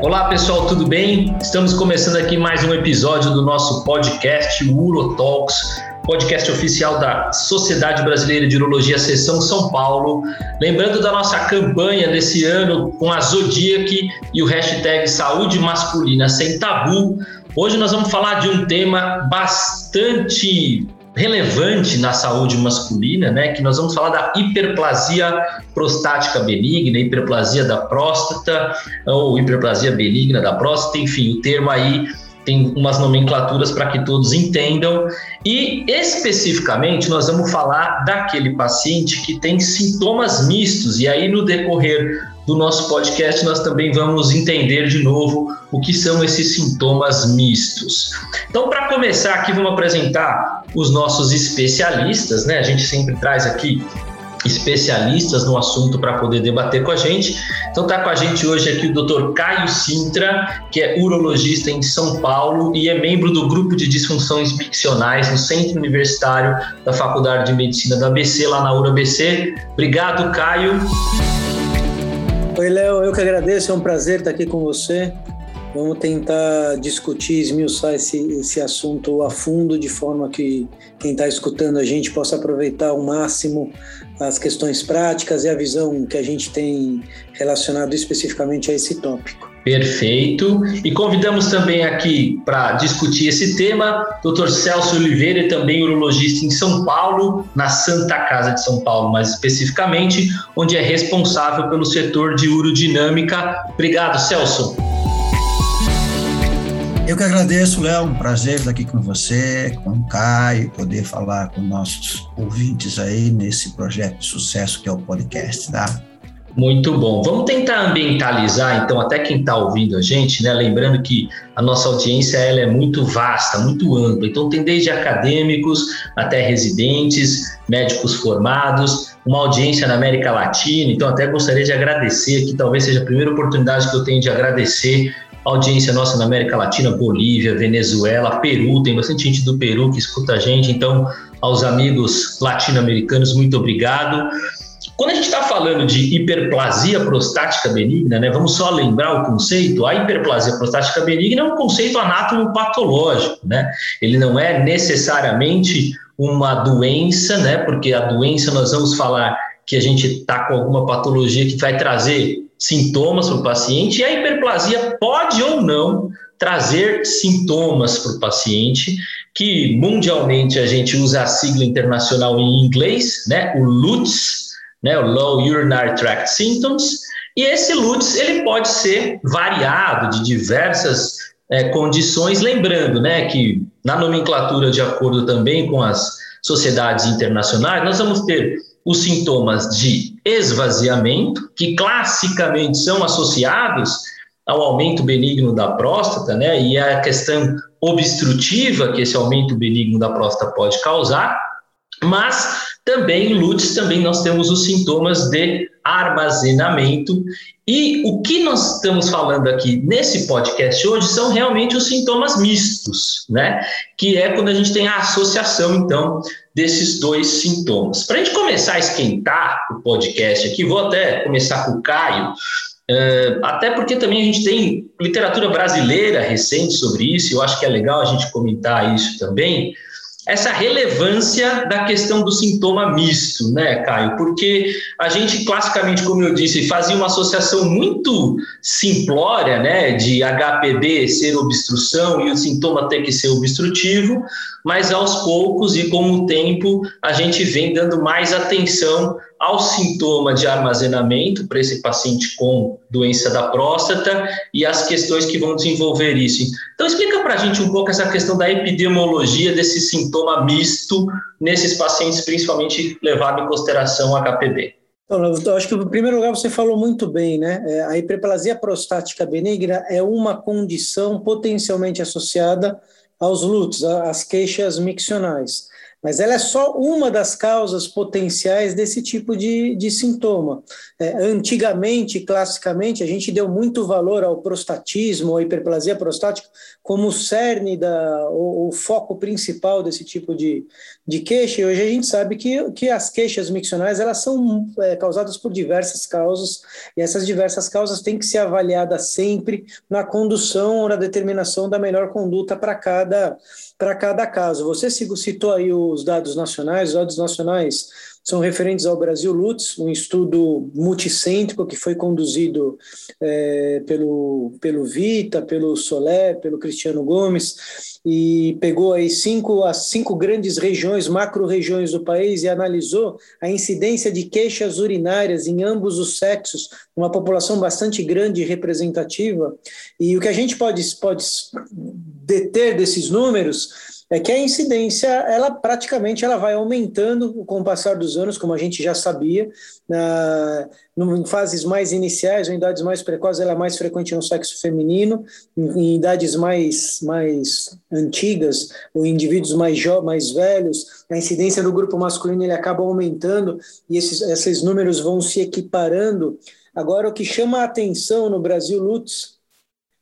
Olá pessoal, tudo bem? Estamos começando aqui mais um episódio do nosso podcast Urotalks, podcast oficial da Sociedade Brasileira de Urologia Seção São Paulo. Lembrando da nossa campanha desse ano com a Zodiac e o hashtag Saúde Masculina Sem Tabu. Hoje nós vamos falar de um tema bastante relevante na saúde masculina, né, que nós vamos falar da hiperplasia prostática benigna, hiperplasia da próstata ou hiperplasia benigna da próstata, enfim, o termo aí tem umas nomenclaturas para que todos entendam. E especificamente nós vamos falar daquele paciente que tem sintomas mistos. E aí no decorrer do nosso podcast nós também vamos entender de novo o que são esses sintomas mistos. Então, para começar aqui, vamos apresentar os nossos especialistas, né? A gente sempre traz aqui especialistas no assunto para poder debater com a gente. Então está com a gente hoje aqui o Dr. Caio Sintra, que é urologista em São Paulo e é membro do grupo de disfunções miccionais no Centro Universitário da Faculdade de Medicina da ABC, lá na URABC. Obrigado, Caio. Oi, Léo, eu que agradeço, é um prazer estar aqui com você. Vamos tentar discutir, esmiuçar esse, esse assunto a fundo, de forma que quem está escutando a gente possa aproveitar ao máximo as questões práticas e a visão que a gente tem relacionado especificamente a esse tópico. Perfeito. E convidamos também aqui para discutir esse tema Dr. Celso Oliveira, também urologista em São Paulo, na Santa Casa de São Paulo, mais especificamente, onde é responsável pelo setor de urodinâmica. Obrigado, Celso. Eu que agradeço, Léo, um prazer estar aqui com você, com o Caio, poder falar com nossos ouvintes aí nesse projeto de sucesso que é o podcast, tá? Muito bom. Vamos tentar ambientalizar, então, até quem está ouvindo a gente, né? Lembrando que a nossa audiência ela é muito vasta, muito ampla. Então, tem desde acadêmicos até residentes, médicos formados, uma audiência na América Latina. Então, até gostaria de agradecer aqui, talvez seja a primeira oportunidade que eu tenho de agradecer audiência nossa na América Latina, Bolívia, Venezuela, Peru, tem bastante gente do Peru que escuta a gente, então aos amigos latino-americanos, muito obrigado. Quando a gente está falando de hiperplasia prostática benigna, né, vamos só lembrar o conceito, a hiperplasia prostática benigna é um conceito anatomopatológico, né? Ele não é necessariamente uma doença, né? Porque a doença nós vamos falar que a gente está com alguma patologia que vai trazer sintomas para o paciente, e a hiperplasia pode ou não trazer sintomas para o paciente, que mundialmente a gente usa a sigla internacional em inglês, né, o LUTS, né, o Low Urinary Tract Symptoms, e esse LUTS ele pode ser variado de diversas é, condições, lembrando né, que na nomenclatura, de acordo também com as sociedades internacionais, nós vamos ter os sintomas de esvaziamento, que classicamente são associados ao aumento benigno da próstata, né? E a questão obstrutiva que esse aumento benigno da próstata pode causar, mas também em LUTS também nós temos os sintomas de armazenamento e o que nós estamos falando aqui nesse podcast hoje são realmente os sintomas mistos, né? Que é quando a gente tem a associação então desses dois sintomas. Para a gente começar a esquentar o podcast aqui, vou até começar com o Caio. Uh, até porque também a gente tem literatura brasileira recente sobre isso, eu acho que é legal a gente comentar isso também essa relevância da questão do sintoma misto, né, Caio? Porque a gente, classicamente, como eu disse, fazia uma associação muito simplória, né, de HPB ser obstrução e o sintoma ter que ser obstrutivo, mas aos poucos e com o tempo a gente vem dando mais atenção ao sintoma de armazenamento para esse paciente com doença da próstata e as questões que vão desenvolver isso. Então, explica para a gente um pouco essa questão da epidemiologia desse sintoma misto nesses pacientes, principalmente levado em consideração HPV. Então, eu acho que, em primeiro lugar, você falou muito bem, né? É, a hiperplasia prostática benigna é uma condição potencialmente associada aos lutos, às queixas miccionais. Mas ela é só uma das causas potenciais desse tipo de, de sintoma. É, antigamente, classicamente, a gente deu muito valor ao prostatismo, à hiperplasia prostática, como o cerne, da, o, o foco principal desse tipo de, de queixa, e hoje a gente sabe que, que as queixas miccionais elas são é, causadas por diversas causas, e essas diversas causas têm que ser avaliadas sempre na condução ou na determinação da melhor conduta para cada, cada caso. Você citou aí os dados nacionais, os dados nacionais são referentes ao Brasil Lutz, um estudo multicêntrico que foi conduzido é, pelo, pelo Vita, pelo Solé, pelo Cristiano Gomes, e pegou aí cinco, as cinco grandes regiões, macro-regiões do país e analisou a incidência de queixas urinárias em ambos os sexos, uma população bastante grande e representativa. E o que a gente pode, pode deter desses números é que a incidência, ela praticamente ela vai aumentando com o passar dos anos, como a gente já sabia. Na, em fases mais iniciais, em idades mais precoces, ela é mais frequente no sexo feminino. Em, idades mais, mais antigas, ou indivíduos mais, mais velhos, a incidência do grupo masculino ele acaba aumentando e esses, esses números vão se equiparando. Agora, o que chama a atenção no Brasil Lutz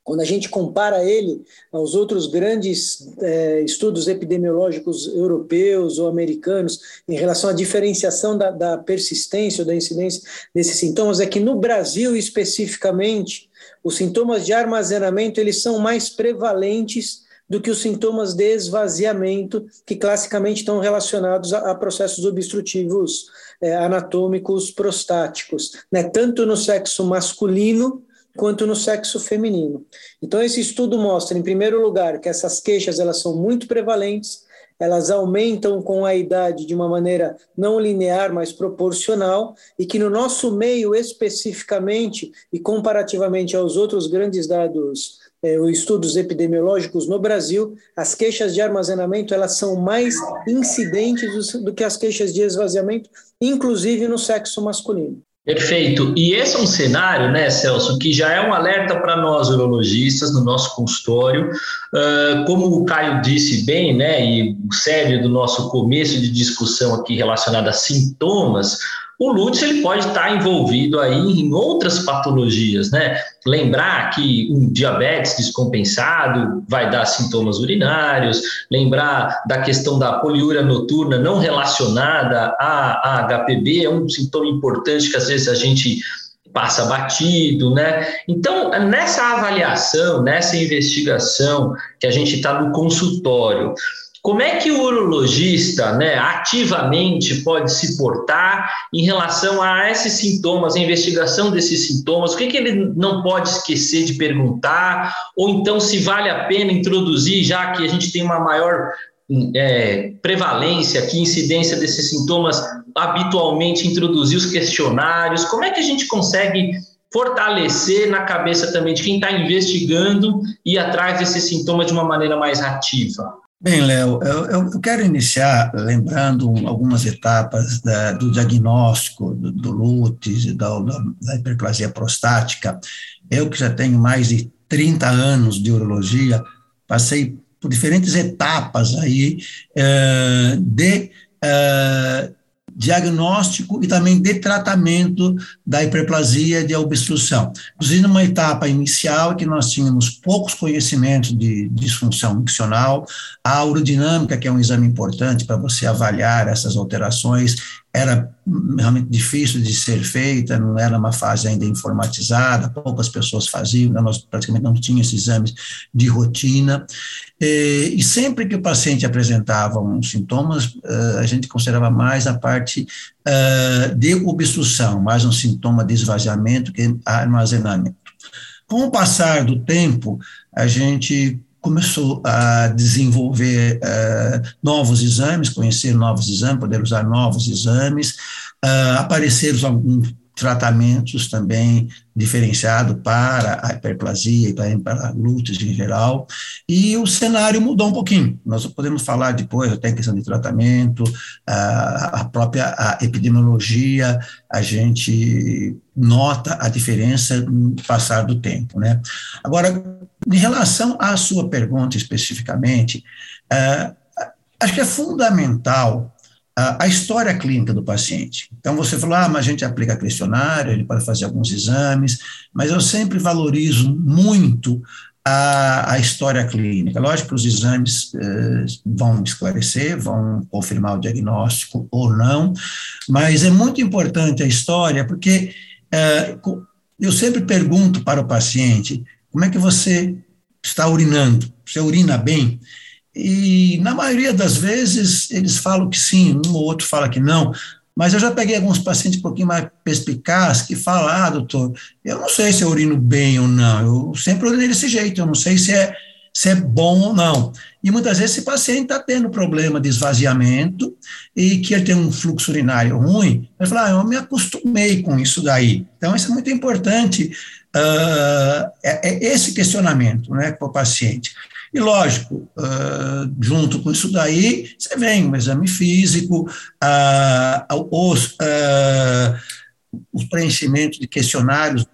quando a gente compara ele aos outros grandes é, estudos epidemiológicos europeus ou americanos em relação à diferenciação da, da persistência ou da incidência desses sintomas, é que no Brasil especificamente, os sintomas de armazenamento eles são mais prevalentes do que os sintomas de esvaziamento, que classicamente estão relacionados a, a processos obstrutivos é, anatômicos prostáticos, né? tanto no sexo masculino quanto no sexo feminino. Então esse estudo mostra, em primeiro lugar, que essas queixas elas são muito prevalentes, elas aumentam com a idade de uma maneira não linear, mas proporcional, e que no nosso meio especificamente e comparativamente aos outros grandes dados eh, estudos epidemiológicos no Brasil, as queixas de armazenamento elas são mais incidentes do que as queixas de esvaziamento, inclusive no sexo masculino. Perfeito. E esse é um cenário, né, Celso, que já é um alerta para nós urologistas no nosso consultório. Uh, como o Caio disse bem, né, e o sério do nosso começo de discussão aqui relacionado a sintomas, o Lutz ele pode estar envolvido aí em outras patologias, né? Lembrar que um diabetes descompensado vai dar sintomas urinários, lembrar da questão da poliúria noturna não relacionada à, à é um sintoma importante que às vezes a gente passa batido, né? Então, nessa avaliação, nessa investigação que a gente está no consultório, como é que o urologista, né, ativamente pode se portar em relação a esses sintomas, a investigação desses sintomas? O que, que ele não pode esquecer de perguntar? Ou então, se vale a pena introduzir, já que a gente tem uma maior é, prevalência aqui, incidência desses sintomas, habitualmente introduzir os questionários? Como é que a gente consegue fortalecer na cabeça também de quem está investigando e atrás desses sintomas de uma maneira mais ativa? Bem, Léo, eu, eu, quero iniciar lembrando algumas etapas da, do diagnóstico do, do e da, da, hiperplasia prostática. Eu que já tenho mais de 30 anos de urologia, passei por diferentes etapas aí eh, de eh, diagnóstico e também de tratamento da hiperplasia de obstrução. Inclusive, numa etapa inicial que nós tínhamos poucos conhecimentos de disfunção miccional, a urodinâmica, que é um exame importante para você avaliar essas alterações, era realmente difícil de ser feita, não era uma fase ainda informatizada, poucas pessoas faziam, né, nós praticamente não tínhamos esses exames de rotina, e, sempre que o paciente apresentava uns sintomas, eh, a gente considerava mais a parte eh, de obstrução, mais um sintoma de esvaziamento que armazenamento. Com o passar do tempo, a gente começou a desenvolver uh, novos exames, conhecer novos exames, poder usar novos exames, uh, apareceram alguns tratamentos também diferenciados para a hiperplasia e para, para lúteos em geral, e o cenário mudou um pouquinho. Nós podemos falar depois até em questão de tratamento, a, a própria a epidemiologia, a gente nota a diferença no passar do tempo, né? Agora, em relação à sua pergunta especificamente, uh, Acho que é fundamental a, história clínica do paciente. Então, você falou, ah, mas a gente aplica questionário, ele pode fazer alguns exames, mas eu sempre valorizo muito a, a história clínica. Lógico que os exames eh, vão esclarecer, vão confirmar o diagnóstico ou não, mas é muito importante a história, porque eh, eu sempre pergunto para o paciente como é que você está urinando, você urina bem? E na maioria das vezes eles falam que sim, um ou outro fala que não, mas eu já peguei alguns pacientes um pouquinho mais perspicazes que falam, ah, doutor, eu não sei se eu urino bem ou não, eu sempre urinei desse jeito, eu não sei se é, se é bom ou não. E muitas vezes esse paciente está tendo problema de esvaziamento e que ele tem um fluxo urinário ruim, ele fala, ah, eu me acostumei com isso daí. Então, isso é muito importante, uh, é, é esse questionamento né, para o paciente. E, lógico, uh, junto com isso daí, você vem um exame físico, uh, os, uh, os preenchimentos de questionários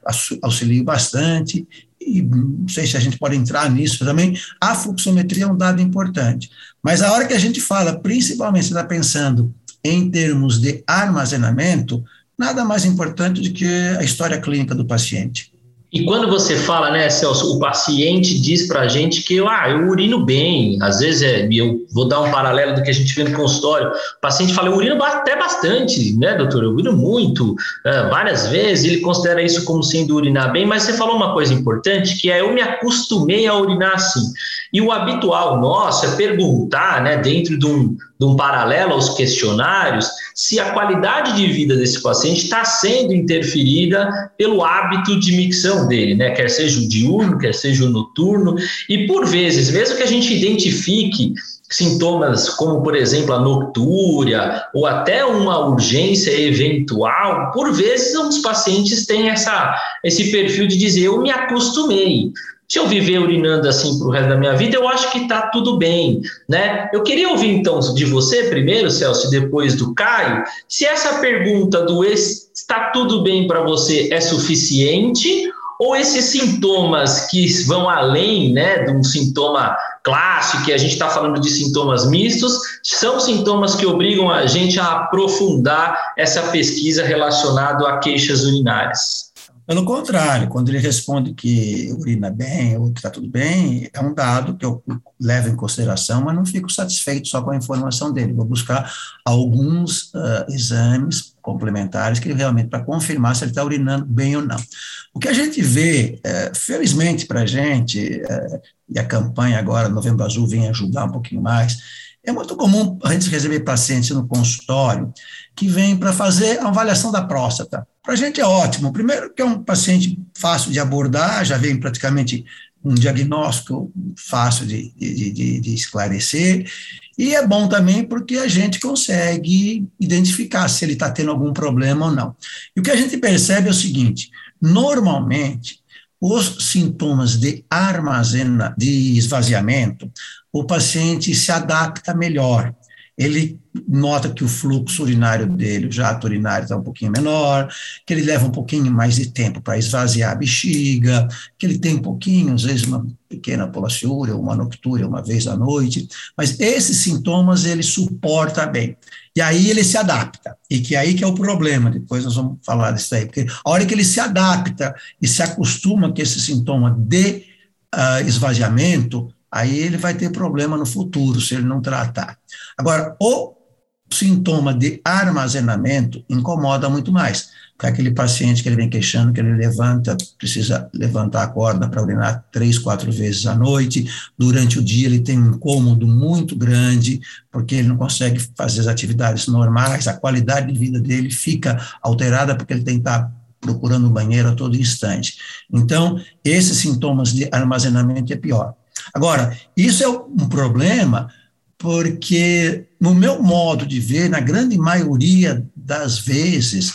auxiliam bastante, e não sei se a gente pode entrar nisso também, a fluxometria é um dado importante. Mas a hora que a gente fala, principalmente, você está pensando em termos de armazenamento, nada mais importante do que a história clínica do paciente. E quando você fala, né, Celso, o paciente diz para a gente que ah, eu urino bem, às vezes é, eu vou dar um paralelo do que a gente vê no consultório, o paciente fala, eu urino até bastante, né, doutor, eu urino muito, é, várias vezes, ele considera isso como sendo urinar bem, mas você falou uma coisa importante, que é eu me acostumei a urinar assim. E o habitual nosso é perguntar, né, dentro de um, de um paralelo aos questionários, se a qualidade de vida desse paciente está sendo interferida pelo hábito de micção dele, né? Quer seja o diurno, quer seja o noturno, e por vezes, mesmo que a gente identifique sintomas como, por exemplo, a noctúria ou até uma urgência eventual, por vezes os pacientes têm essa, esse perfil de dizer eu me acostumei, se eu viver urinando assim para o resto da minha vida, eu acho que está tudo bem, né? Eu queria ouvir então de você primeiro, Celso, e depois do Caio, se essa pergunta do está tudo bem para você é suficiente ou esses sintomas que vão além, né, de um sintoma clássico, que a gente está falando de sintomas mistos, são sintomas que obrigam a gente a aprofundar essa pesquisa relacionada a queixas urinárias. Pelo contrário, quando ele responde que urina bem ou que está tudo bem, é um dado que eu levo em consideração, mas não fico satisfeito só com a informação dele. Vou buscar alguns uh, exames complementares que realmente para confirmar se ele está urinando bem ou não. O que a gente vê, uh, felizmente para a gente, uh, e a campanha agora, Novembro Azul, vem ajudar um pouquinho mais, é muito comum a gente receber pacientes no consultório que vêm para fazer a avaliação da próstata. Para a gente é ótimo. Primeiro, que é um paciente fácil de abordar, já vem praticamente um diagnóstico fácil de, de, de, de, esclarecer, e é bom também porque a gente consegue identificar se ele está tendo algum problema ou não. E o que a gente percebe é o seguinte: normalmente, os sintomas de armazena, de esvaziamento, o paciente se adapta melhor ele nota que o fluxo urinário dele, o jato urinário está um pouquinho menor, que ele leva um pouquinho mais de tempo para esvaziar a bexiga, que ele tem um pouquinho, às vezes uma pequena polaciúria, uma noctúria uma vez à noite, mas esses sintomas ele suporta bem. E aí ele se adapta, e que aí que é o problema, depois nós vamos falar disso aí, porque a hora que ele se adapta e se acostuma com esse sintoma de uh, esvaziamento, aí ele vai ter problema no futuro se ele não tratar. Agora, o sintoma de armazenamento incomoda muito mais. Porque aquele paciente que ele vem queixando, que ele levanta, precisa levantar a corda para urinar três, quatro vezes à noite. Durante o dia ele tem um incômodo muito grande, porque ele não consegue fazer as atividades normais, a qualidade de vida dele fica alterada porque ele tem que estar procurando o banheiro a todo instante. Então, esses sintomas de armazenamento é pior. Agora, isso é um problema porque, no meu modo de ver, na grande maioria das vezes,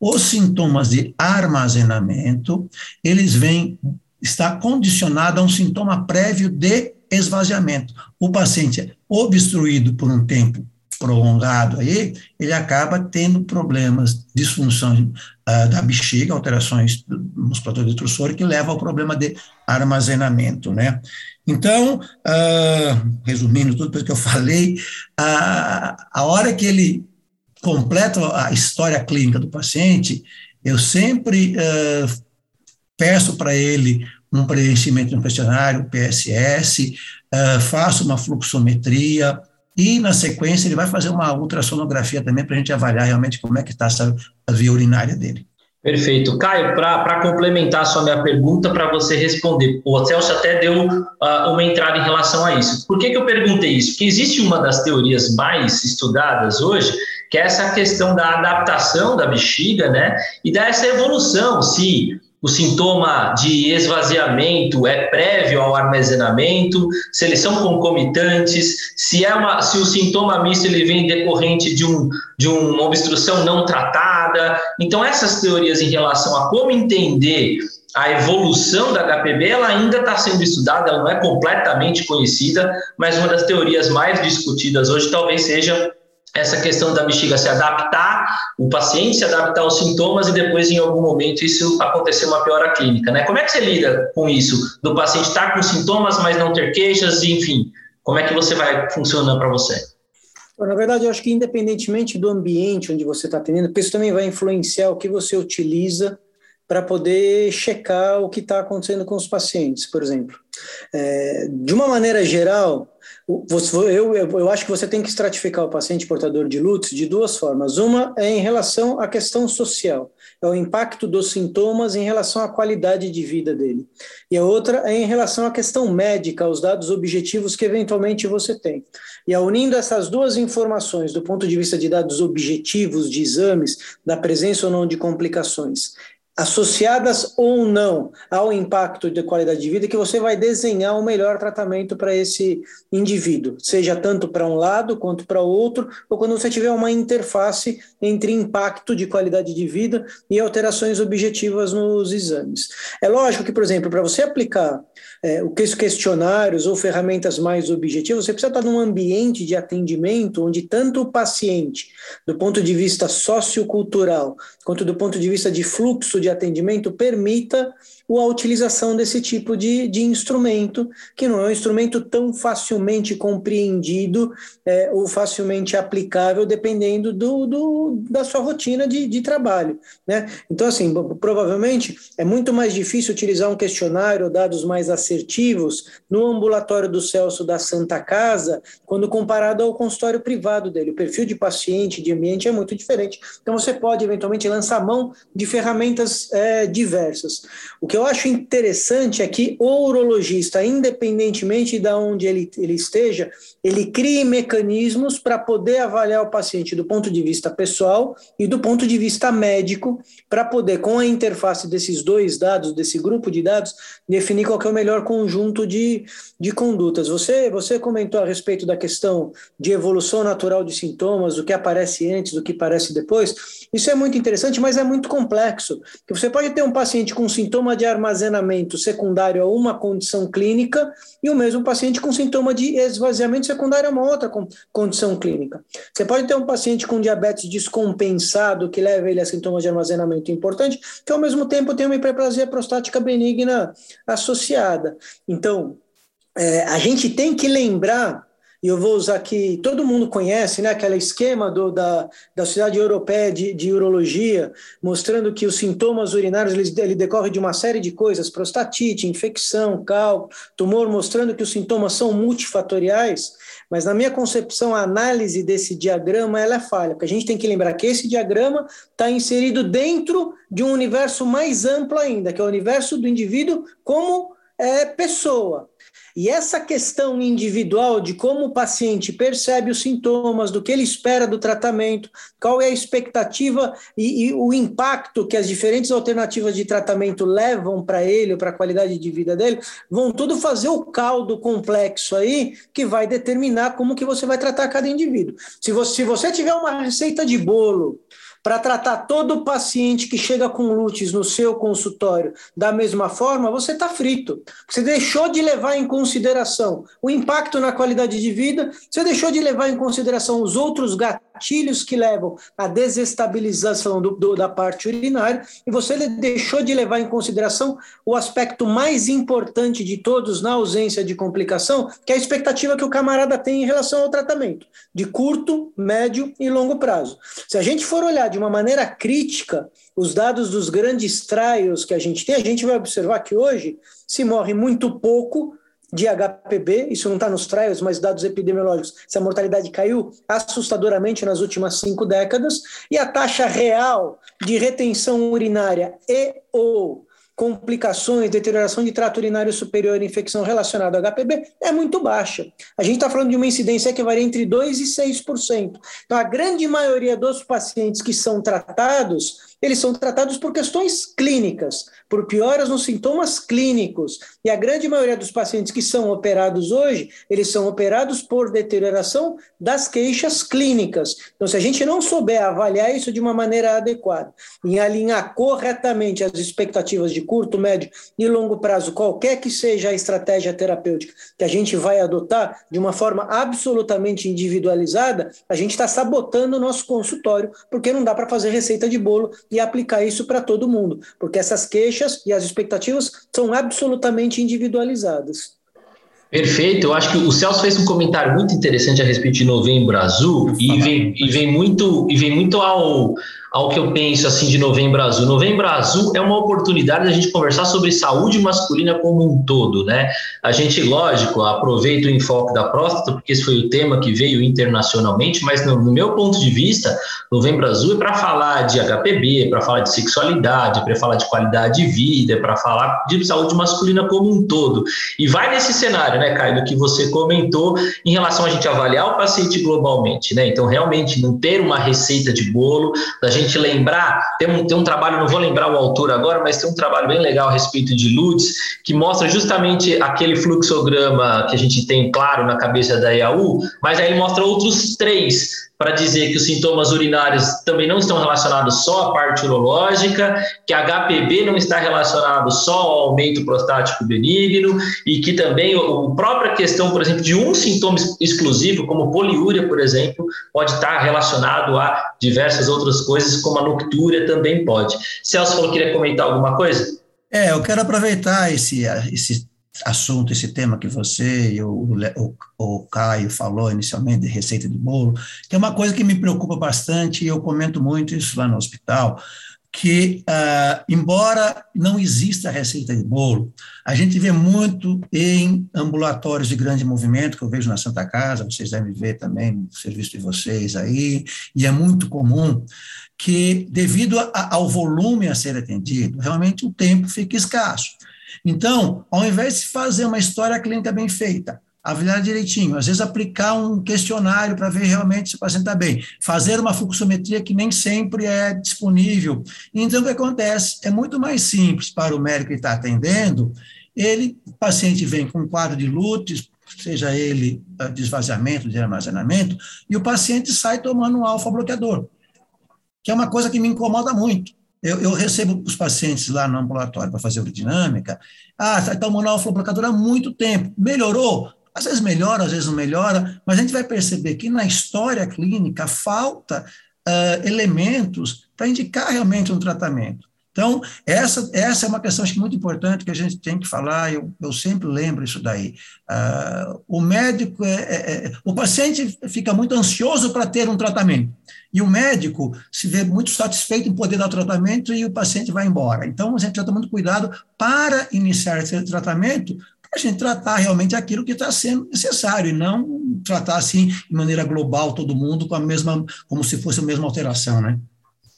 os sintomas de armazenamento, eles vêm, está condicionado a um sintoma prévio de esvaziamento. O paciente é obstruído por um tempo prolongado aí, ele acaba tendo problemas, disfunção uh, da bexiga, alterações do musculatura destrutora, que leva ao problema de armazenamento, né? Então, uh, resumindo tudo que eu falei, a, a hora que ele completa a história clínica do paciente, eu sempre uh, peço para ele um preenchimento no questionário, PSS, uh, faço uma fluxometria, e, na sequência, ele vai fazer uma ultrassonografia também para a gente avaliar realmente como é que está a via urinária dele. Perfeito. Caio, para complementar sua minha pergunta, para você responder, o Celso até deu uh, uma entrada em relação a isso. Por que, que eu perguntei isso? Porque existe uma das teorias mais estudadas hoje, que é essa questão da adaptação da bexiga, né? E dessa evolução, se o sintoma de esvaziamento é prévio ao armazenamento, se eles são concomitantes, se é uma, se o sintoma misto ele vem decorrente de, um, de uma obstrução não tratada. Então essas teorias em relação a como entender a evolução da HPB ela ainda está sendo estudada, ela não é completamente conhecida, mas uma das teorias mais discutidas hoje talvez seja essa questão da bexiga se adaptar, o paciente se adaptar aos sintomas e depois, em algum momento, isso acontecer uma piora clínica, né? Como é que você lida com isso? Do paciente estar com sintomas, mas não ter queixas, enfim, como é que você vai funcionando para você? Na verdade, eu acho que independentemente do ambiente onde você está atendendo, porque isso também vai influenciar o que você utiliza para poder checar o que está acontecendo com os pacientes, por exemplo. É, de uma maneira geral, eu, eu, acho que você tem que estratificar o paciente portador de lútis de duas formas. Uma é em relação à questão social, é o impacto dos sintomas em relação à qualidade de vida dele. E a outra é em relação à questão médica, aos dados objetivos que eventualmente você tem. E unindo essas duas informações do ponto de vista de dados objetivos de exames, da presença ou não de complicações, associadas ou não ao impacto de qualidade de vida, que você vai desenhar o melhor tratamento para esse indivíduo, seja tanto para um lado quanto para o outro, ou quando você tiver uma interface entre impacto de qualidade de vida e alterações objetivas nos exames. É lógico que, por exemplo, para você aplicar é, o questionários ou ferramentas mais objetivas, você precisa estar num ambiente de atendimento onde tanto o paciente, do ponto de vista sociocultural, quanto do ponto de vista de fluxo de atendimento, permita a utilização desse tipo de, de instrumento, que não é um instrumento tão facilmente compreendido é, ou facilmente aplicável, dependendo do, do da sua rotina de, de trabalho. Né? Então, assim, provavelmente é muito mais difícil utilizar um questionário ou dados mais assertivos no ambulatório do Celso da Santa Casa, quando comparado ao consultório privado dele. O perfil de paciente, de ambiente é muito diferente. Então, você pode eventualmente lançar mão de ferramentas é, diversas. O que eu acho interessante é que o urologista, independentemente de onde ele, ele esteja, ele crie mecanismos para poder avaliar o paciente do ponto de vista pessoal e do ponto de vista médico, para poder, com a interface desses dois dados, desse grupo de dados, definir qual é o melhor conjunto de, de condutas. Você, você comentou a respeito da questão de evolução natural de sintomas, o que aparece antes, do que aparece depois. Isso é muito interessante, mas é muito complexo. Você pode ter um paciente com sintoma de armazenamento secundário a uma condição clínica e o mesmo paciente com sintoma de esvaziamento secundário a uma outra condição clínica. Você pode ter um paciente com diabetes descompensado que leva ele a sintomas de armazenamento importante, que ao mesmo tempo tem uma hiperplasia prostática benigna associada. Então, é, a gente tem que lembrar e eu vou usar aqui, todo mundo conhece, né, aquele esquema do, da, da Sociedade Europeia de, de Urologia, mostrando que os sintomas urinários eles, ele decorre de uma série de coisas, prostatite, infecção, cálculo, tumor, mostrando que os sintomas são multifatoriais, mas na minha concepção, a análise desse diagrama ela é falha, porque a gente tem que lembrar que esse diagrama está inserido dentro de um universo mais amplo ainda, que é o universo do indivíduo como é, pessoa. E essa questão individual de como o paciente percebe os sintomas, do que ele espera do tratamento, qual é a expectativa e, e o impacto que as diferentes alternativas de tratamento levam para ele, para a qualidade de vida dele, vão tudo fazer o caldo complexo aí que vai determinar como que você vai tratar cada indivíduo. Se você, se você tiver uma receita de bolo para tratar todo paciente que chega com lútis no seu consultório da mesma forma, você está frito. Você deixou de levar em consideração o impacto na qualidade de vida, você deixou de levar em consideração os outros gatilhos que levam à desestabilização do, do, da parte urinária, e você deixou de levar em consideração o aspecto mais importante de todos na ausência de complicação, que é a expectativa que o camarada tem em relação ao tratamento, de curto, médio e longo prazo. Se a gente for olhar de uma maneira crítica os dados dos grandes trials que a gente tem, a gente vai observar que hoje se morre muito pouco de HPB, isso não está nos trials, mas dados epidemiológicos, se a mortalidade caiu assustadoramente nas últimas cinco décadas, e a taxa real de retenção urinária e ou complicações, deterioração de trato urinário superior e infecção relacionada ao HPB é muito baixa. A gente está falando de uma incidência que varia entre 2% e 6%. Então, a grande maioria dos pacientes que são tratados eles são tratados por questões clínicas, por pioras nos sintomas clínicos. E a grande maioria dos pacientes que são operados hoje, eles são operados por deterioração das queixas clínicas. Então, se a gente não souber avaliar isso de uma maneira adequada, em alinhar corretamente as expectativas de curto, médio e longo prazo, qualquer que seja a estratégia terapêutica que a gente vai adotar de uma forma absolutamente individualizada, a gente está sabotando o nosso consultório, porque não dá para fazer receita de bolo e aplicar isso para todo mundo, porque essas queixas e as expectativas são absolutamente individualizadas. Perfeito, eu acho que o Celso fez um comentário muito interessante a respeito de Novembro Azul e vem, e vem muito e vem muito ao ao que eu penso assim de Novembro Azul. Novembro Azul é uma oportunidade da gente conversar sobre saúde masculina como um todo, né? A gente, lógico, aproveita o enfoque da próstata, porque esse foi o tema que veio internacionalmente, mas no, no meu ponto de vista, Novembro Azul é para falar de HPB, é para falar de sexualidade, é para falar de qualidade de vida, é para falar de saúde masculina como um todo. E vai nesse cenário, né, Caio, que você comentou em relação a gente avaliar o paciente globalmente, né? Então, realmente, não ter uma receita de bolo, da gente gente lembrar, tem um, tem um trabalho, não vou lembrar o autor agora, mas tem um trabalho bem legal a respeito de LUTs, que mostra justamente aquele fluxograma que a gente tem claro na cabeça da EAU, mas aí ele mostra outros três para dizer que os sintomas urinários também não estão relacionados só à parte urológica, que a HPB não está relacionado só ao aumento prostático benigno e que também a própria questão, por exemplo, de um sintoma exclusivo, como poliúria, por exemplo, pode estar relacionado a diversas outras coisas, como a noctúria também pode. Celso falou que queria comentar alguma coisa? É, eu quero aproveitar esse, esse assunto, esse tema que você e o, o, o, Caio falou inicialmente, de receita de bolo, que é uma coisa que me preocupa bastante, e eu comento muito isso lá no hospital, que, uh, embora não exista receita de bolo, a gente vê muito em ambulatórios de grande movimento, que eu vejo na Santa Casa, vocês devem ver também no serviço de vocês aí, e é muito comum que, devido a, ao volume a ser atendido, realmente o tempo fica escasso. Então, ao invés de fazer uma história clínica bem feita, avaliar direitinho, às vezes aplicar um questionário para ver realmente se o paciente está bem, fazer uma fluxometria que nem sempre é disponível. Então, o que acontece? É muito mais simples para o médico que está atendendo, ele, o paciente vem com um quadro de lútis, seja ele ah, de esvaziamento, de armazenamento, e o paciente sai tomando um alfa-bloqueador, que é uma coisa que me incomoda muito. Eu, eu, recebo os pacientes lá no ambulatório para fazer urodinâmica. Ah, está tomando alfa-bloqueador há muito tempo. Melhorou? Às vezes melhora, às vezes não melhora, mas a gente vai perceber que na história clínica falta uh, elementos para indicar realmente um tratamento. Então, essa, essa é uma questão acho, muito importante que a gente tem que falar, eu, eu sempre lembro isso daí. Uh, o médico, é, é, é, o paciente fica muito ansioso para ter um tratamento, e o médico se vê muito satisfeito em poder dar o tratamento e o paciente vai embora. Então, a gente precisa tomar muito cuidado para iniciar esse tratamento, para a gente tratar realmente aquilo que está sendo necessário, e não tratar assim, de maneira global, todo mundo, com a mesma, como se fosse a mesma alteração, né?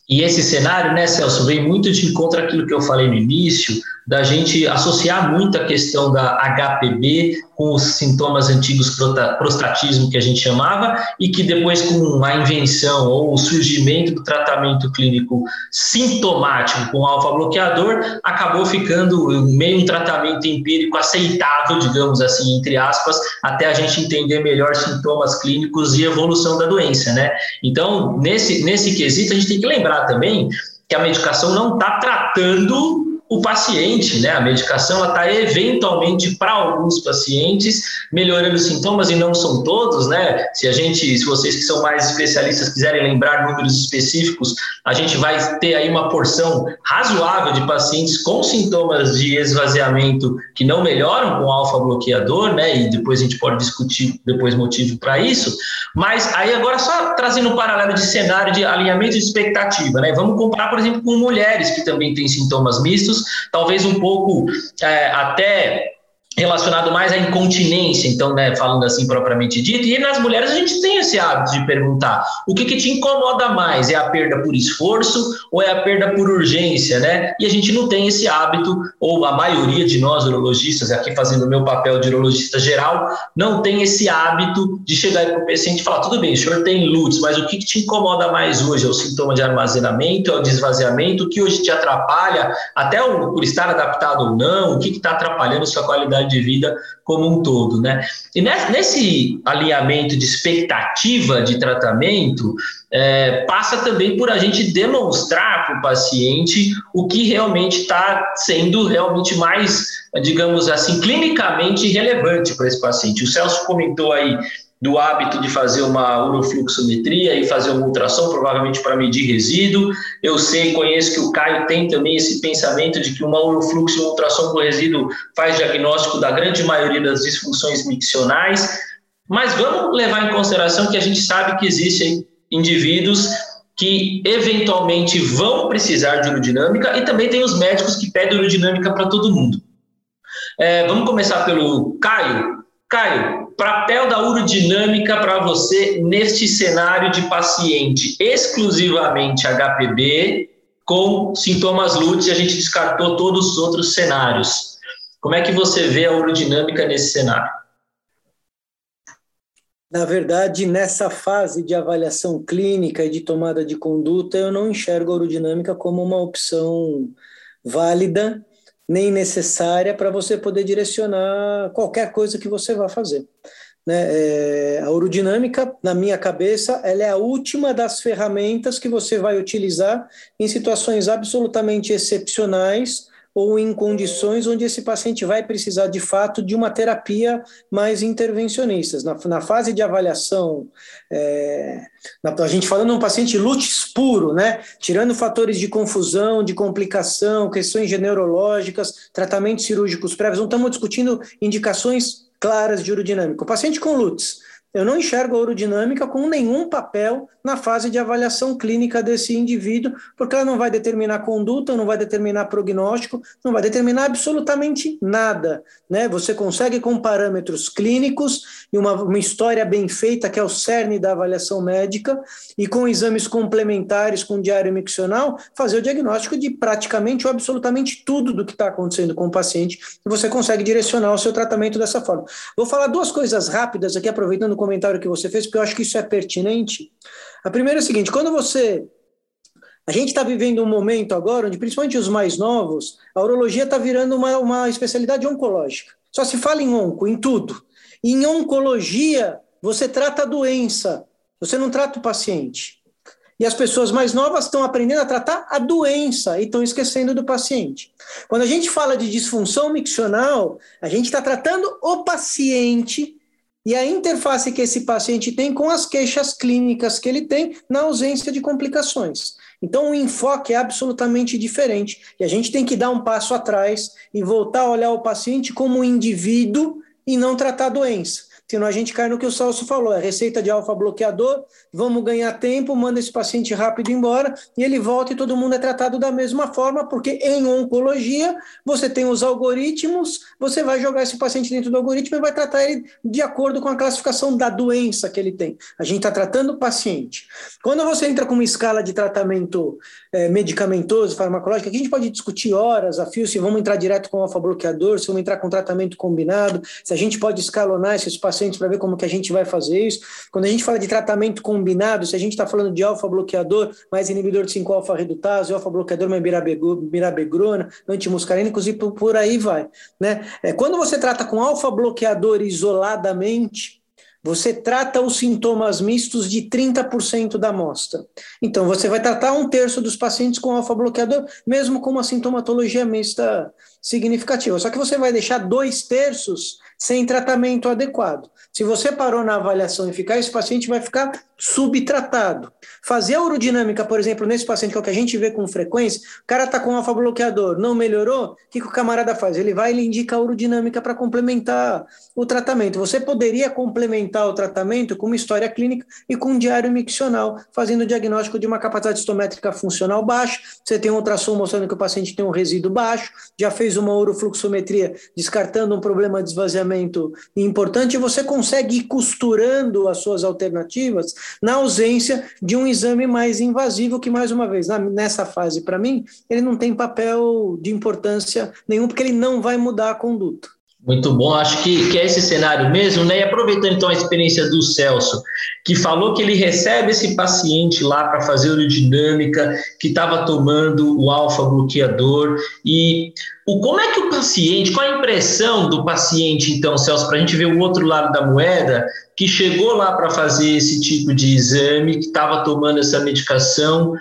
E esse cenário, né, Celso, vem muito de encontro àquilo que eu falei no início, da gente associar muito a questão da HPB com os sintomas antigos prostatismo que a gente chamava e que depois com a invenção ou o surgimento do tratamento clínico sintomático com alfa-bloqueador acabou ficando meio um tratamento empírico aceitável, digamos assim, entre aspas, até a gente entender melhor sintomas clínicos e evolução da doença, né? Então, nesse, nesse quesito, a gente tem que lembrar também que a medicação não está tratando o paciente, né? A medicação está eventualmente para alguns pacientes melhorando os sintomas e não são todos, né? Se a gente, se vocês que são mais especialistas quiserem lembrar números específicos, a gente vai ter aí uma porção razoável de pacientes com sintomas de esvaziamento que não melhoram com alfa bloqueador, né? E depois a gente pode discutir depois motivo para isso. Mas aí agora só trazendo um paralelo de cenário de alinhamento de expectativa, né? Vamos comparar, por exemplo, com mulheres que também têm sintomas mistos talvez um pouco é, até relacionado mais à incontinência, então, né, falando assim propriamente dito, e nas mulheres a gente tem esse hábito de perguntar o que, que te incomoda mais, é a perda por esforço ou é a perda por urgência, né? E a gente não tem esse hábito, ou a maioria de nós urologistas, aqui fazendo o meu papel de urologista geral, não tem esse hábito de chegar para o paciente e falar, tudo bem, o senhor tem lútis, mas o que, que te incomoda mais hoje? É o sintoma de armazenamento, é o desvaziamento, o que hoje te atrapalha, até o, por estar adaptado ou não, o que está atrapalhando sua qualidade qualidade de vida como um todo, né? E nesse alinhamento de expectativa de tratamento, é, passa também por a gente demonstrar para o paciente o que realmente está sendo realmente mais, digamos assim, clinicamente relevante para esse paciente. O Celso comentou aí do hábito de fazer uma urofluxometria e fazer uma ultrassom, provavelmente para medir resíduo. Eu sei, conheço que o Caio tem também esse pensamento de que uma urofluxo e uma ultrassom por resíduo faz diagnóstico da grande maioria das disfunções miccionais. Mas vamos levar em consideração que a gente sabe que existem indivíduos que eventualmente vão precisar de urodinâmica e também tem os médicos que pedem urodinâmica para todo mundo. É, vamos começar pelo Caio. Caio, papel da urodinâmica para você neste cenário de paciente exclusivamente HPB com sintomas LUTs e a gente descartou todos os outros cenários. Como é que você vê a urodinâmica nesse cenário? Na verdade, nessa fase de avaliação clínica e de tomada de conduta, eu não enxergo a urodinâmica como uma opção válida nem necessária para você poder direcionar qualquer coisa que você vá fazer. Né? É, a urodinâmica, na minha cabeça, ela é a última das ferramentas que você vai utilizar em situações absolutamente excepcionais ou em condições onde esse paciente vai precisar de fato de uma terapia mais intervencionista. Na, na fase de avaliação, é, na, a gente falando de um paciente lutes puro, né, tirando fatores de confusão, de complicação, questões neurológicas, tratamentos cirúrgicos prévios, não estamos discutindo indicações claras de urodinâmica. O paciente com lutes, eu não enxergo a urodinâmica com nenhum papel na fase de avaliação clínica desse indivíduo, porque ela não vai determinar conduta, não vai determinar prognóstico, não vai determinar absolutamente nada. Né? Você consegue, com parâmetros clínicos e uma, uma história bem feita, que é o cerne da avaliação médica, e com exames complementares, com diário miccional, fazer o diagnóstico de praticamente ou absolutamente tudo do que está acontecendo com o paciente, e você consegue direcionar o seu tratamento dessa forma. Vou falar duas coisas rápidas aqui, aproveitando comentário que você fez, porque eu acho que isso é pertinente. A primeira é o seguinte: quando você. A gente está vivendo um momento agora onde, principalmente os mais novos, a urologia está virando uma, uma especialidade oncológica. Só se fala em onco, em tudo. Em oncologia, você trata a doença, você não trata o paciente. E as pessoas mais novas estão aprendendo a tratar a doença e estão esquecendo do paciente. Quando a gente fala de disfunção miccional, a gente está tratando o paciente e a interface que esse paciente tem com as queixas clínicas que ele tem na ausência de complicações. Então, o enfoque é absolutamente diferente e a gente tem que dar um passo atrás e voltar a olhar o paciente como um indivíduo e não tratar a doença. Senão a gente cai no que o Celso falou, é receita de alfa-bloqueador, vamos ganhar tempo, manda esse paciente rápido embora, e ele volta e todo mundo é tratado da mesma forma, porque em oncologia você tem os algoritmos, você vai jogar esse paciente dentro do algoritmo e vai tratar ele de acordo com a classificação da doença que ele tem. A gente está tratando o paciente. Quando você entra com uma escala de tratamento é, medicamentoso, farmacológico, aqui a gente pode discutir horas a fio, se vamos entrar direto com alfa-bloqueador, se vamos entrar com tratamento combinado, se a gente pode escalonar esses pacientes para ver como que a gente vai fazer isso. Quando a gente fala de tratamento combinado, se a gente está falando de alfa-bloqueador mais inibidor de 5-alfa-redutase, alfa-bloqueador mais mirabegrona, antimuscarínicos e por, por aí vai. Né? É, quando você trata com alfa-bloqueador isoladamente, você trata os sintomas mistos de 30% da amostra. Então, você vai tratar um terço dos pacientes com alfa-bloqueador, mesmo com uma sintomatologia mista significativa. Só que você vai deixar dois terços sem tratamento adequado. Se você parou na avaliação eficaz, esse paciente vai ficar subtratado. Fazer a urodinâmica, por exemplo, nesse paciente que é o que a gente vê com frequência, o cara está com alfa bloqueador, não melhorou, o que, que o camarada faz? Ele vai e indica a urodinâmica para complementar o tratamento. Você poderia complementar o tratamento com uma história clínica e com um diário miccional, fazendo o diagnóstico de uma capacidade estométrica funcional baixa. Você tem um ultrassom mostrando que o paciente tem um resíduo baixo, já fez uma urofluxometria descartando um problema de esvaziamento importante, e você consegue consegue ir costurando as suas alternativas na ausência de um exame mais invasivo, que, mais uma vez, nessa fase, para mim, ele não tem papel de importância nenhum, porque ele não vai mudar a conduta. Muito bom, acho que, que é esse cenário mesmo, né? E aproveitando então a experiência do Celso, que falou que ele recebe esse paciente lá para fazer urodinâmica, que estava tomando o alfa-bloqueador, e o, como é que o paciente, qual a impressão do paciente, então, Celso, para a gente ver o outro lado da moeda, que chegou lá para fazer esse tipo de exame, que estava tomando essa medicação,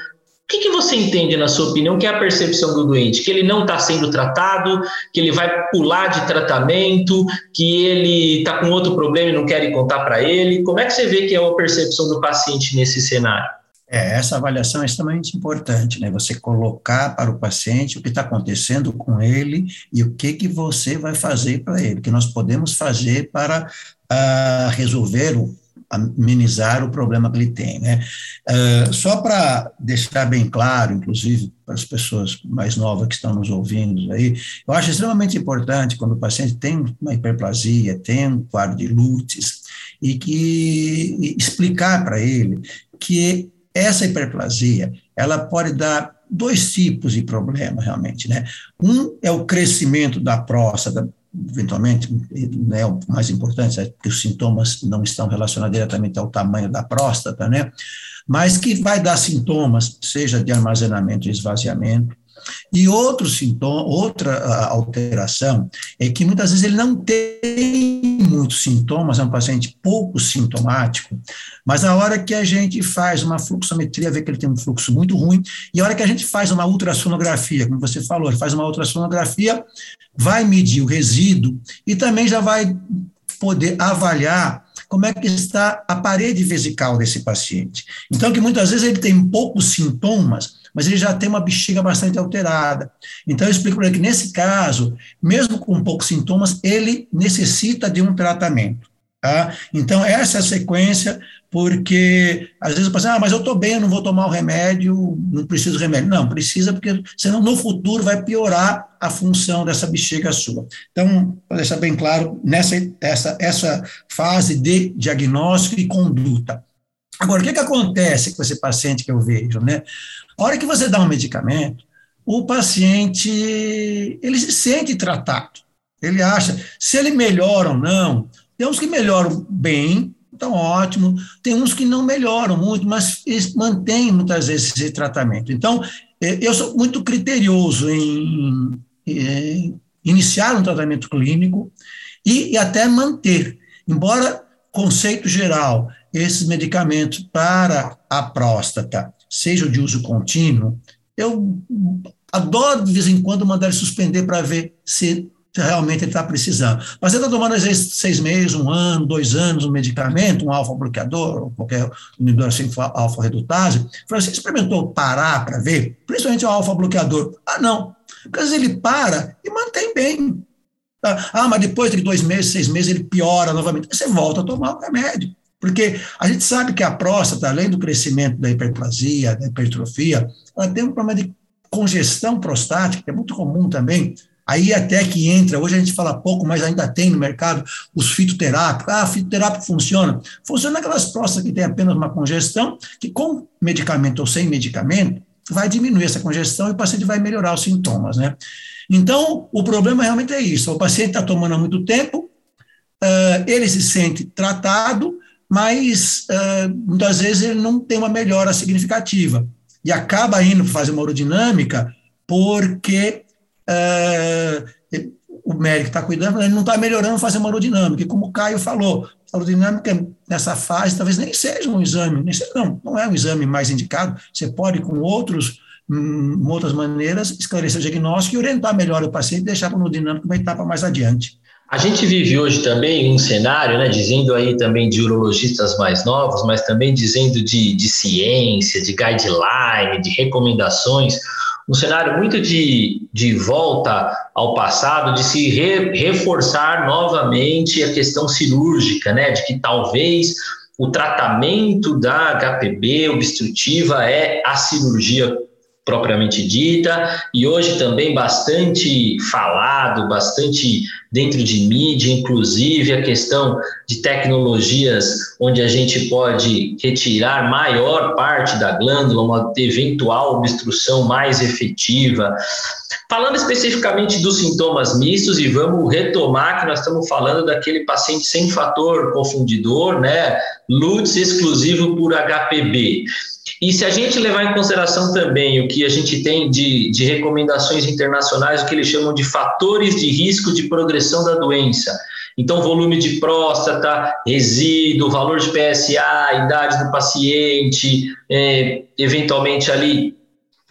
que, que você entende, na sua opinião, que é a percepção do doente? Que ele não está sendo tratado, que ele vai pular de tratamento, que ele está com outro problema e não querem contar para ele? Como é que você vê que é a percepção do paciente nesse cenário? É, essa avaliação é extremamente importante, né? Você colocar para o paciente o que está acontecendo com ele e o que, que você vai fazer para ele, o que nós podemos fazer para uh, resolver o amenizar o problema que ele tem. Né? Uh, só para deixar bem claro, inclusive para as pessoas mais novas que estão nos ouvindo aí, eu acho extremamente importante quando o paciente tem uma hiperplasia, tem um quadro de Lutz, e que e explicar para ele que essa hiperplasia ela pode dar dois tipos de problema realmente, né? Um é o crescimento da próstata eventualmente, né, o mais importante é que os sintomas não estão relacionados diretamente ao tamanho da próstata, né, mas que vai dar sintomas, seja de armazenamento e esvaziamento, e outro sintoma, outra alteração é que muitas vezes ele não tem muitos sintomas, é um paciente pouco sintomático, mas a hora que a gente faz uma fluxometria, vê que ele tem um fluxo muito ruim, e a hora que a gente faz uma ultrassonografia, como você falou, faz uma ultrassonografia, vai medir o resíduo e também já vai poder avaliar como é que está a parede vesical desse paciente. Então, que muitas vezes ele tem poucos sintomas, mas ele já tem uma bexiga bastante alterada. Então, eu explico para ele que, nesse caso, mesmo com poucos sintomas, ele necessita de um tratamento. Tá? Então, essa é a sequência, porque às vezes penso, ah, mas eu estou bem, eu não vou tomar o remédio, não preciso do remédio. Não, precisa, porque senão no futuro vai piorar a função dessa bexiga sua. Então, para deixar bem claro, nessa essa, essa fase de diagnóstico e conduta. Agora, o que, que acontece com esse paciente que eu vejo? Né? A hora que você dá um medicamento, o paciente ele se sente tratado. Ele acha, se ele melhora ou não, tem uns que melhoram bem, então ótimo, tem uns que não melhoram muito, mas mantêm muitas vezes esse tratamento. Então, é, eu sou muito criterioso em, em iniciar um tratamento clínico e, e até manter, embora conceito geral, esses medicamentos para a próstata sejam de uso contínuo, eu adoro de vez em quando mandar ele suspender para ver se realmente ele está precisando. Mas ele está tomando às vezes seis meses, um ano, dois anos, um medicamento, um alfa-bloqueador, ou qualquer inibidor assim, alfa-redutase. Você experimentou parar para ver? Principalmente o alfa-bloqueador. Ah, não. Porque às vezes ele para e mantém bem. Tá? Ah, mas depois de dois meses, seis meses, ele piora novamente. Você volta a tomar o remédio. Porque a gente sabe que a próstata, além do crescimento da hiperplasia, da hipertrofia, ela tem um problema de congestão prostática, que é muito comum também. Aí até que entra, hoje a gente fala pouco, mas ainda tem no mercado os fitoterápicos. Ah, fitoterápico funciona. Funciona aquelas próstatas que têm apenas uma congestão, que com medicamento ou sem medicamento, vai diminuir essa congestão e o paciente vai melhorar os sintomas, né? Então, o problema realmente é isso. O paciente está tomando há muito tempo, uh, ele se sente tratado, mas uh, muitas vezes ele não tem uma melhora significativa. E acaba indo fazer uma urodinâmica porque uh, o médico está cuidando, ele não está melhorando fazer uma urodinâmica. E como o Caio falou, a urodinâmica nessa fase talvez nem seja um exame, nem seja, não, não é um exame mais indicado. Você pode, com outros hum, outras maneiras, esclarecer o diagnóstico e orientar melhor o paciente e deixar para o urodinâmico uma etapa mais adiante. A gente vive hoje também um cenário, né, dizendo aí também de urologistas mais novos, mas também dizendo de, de ciência, de guideline, de recomendações, um cenário muito de, de volta ao passado, de se re, reforçar novamente a questão cirúrgica, né, de que talvez o tratamento da HPB obstrutiva é a cirurgia propriamente dita, e hoje também bastante falado, bastante dentro de mídia, inclusive a questão de tecnologias onde a gente pode retirar maior parte da glândula, uma eventual obstrução mais efetiva. Falando especificamente dos sintomas mistos, e vamos retomar que nós estamos falando daquele paciente sem fator confundidor, né? LUTS exclusivo por HPB. E se a gente levar em consideração também o que a gente tem de, de recomendações internacionais, o que eles chamam de fatores de risco de progressão da doença. Então, volume de próstata, resíduo, valor de PSA, idade do paciente, é, eventualmente ali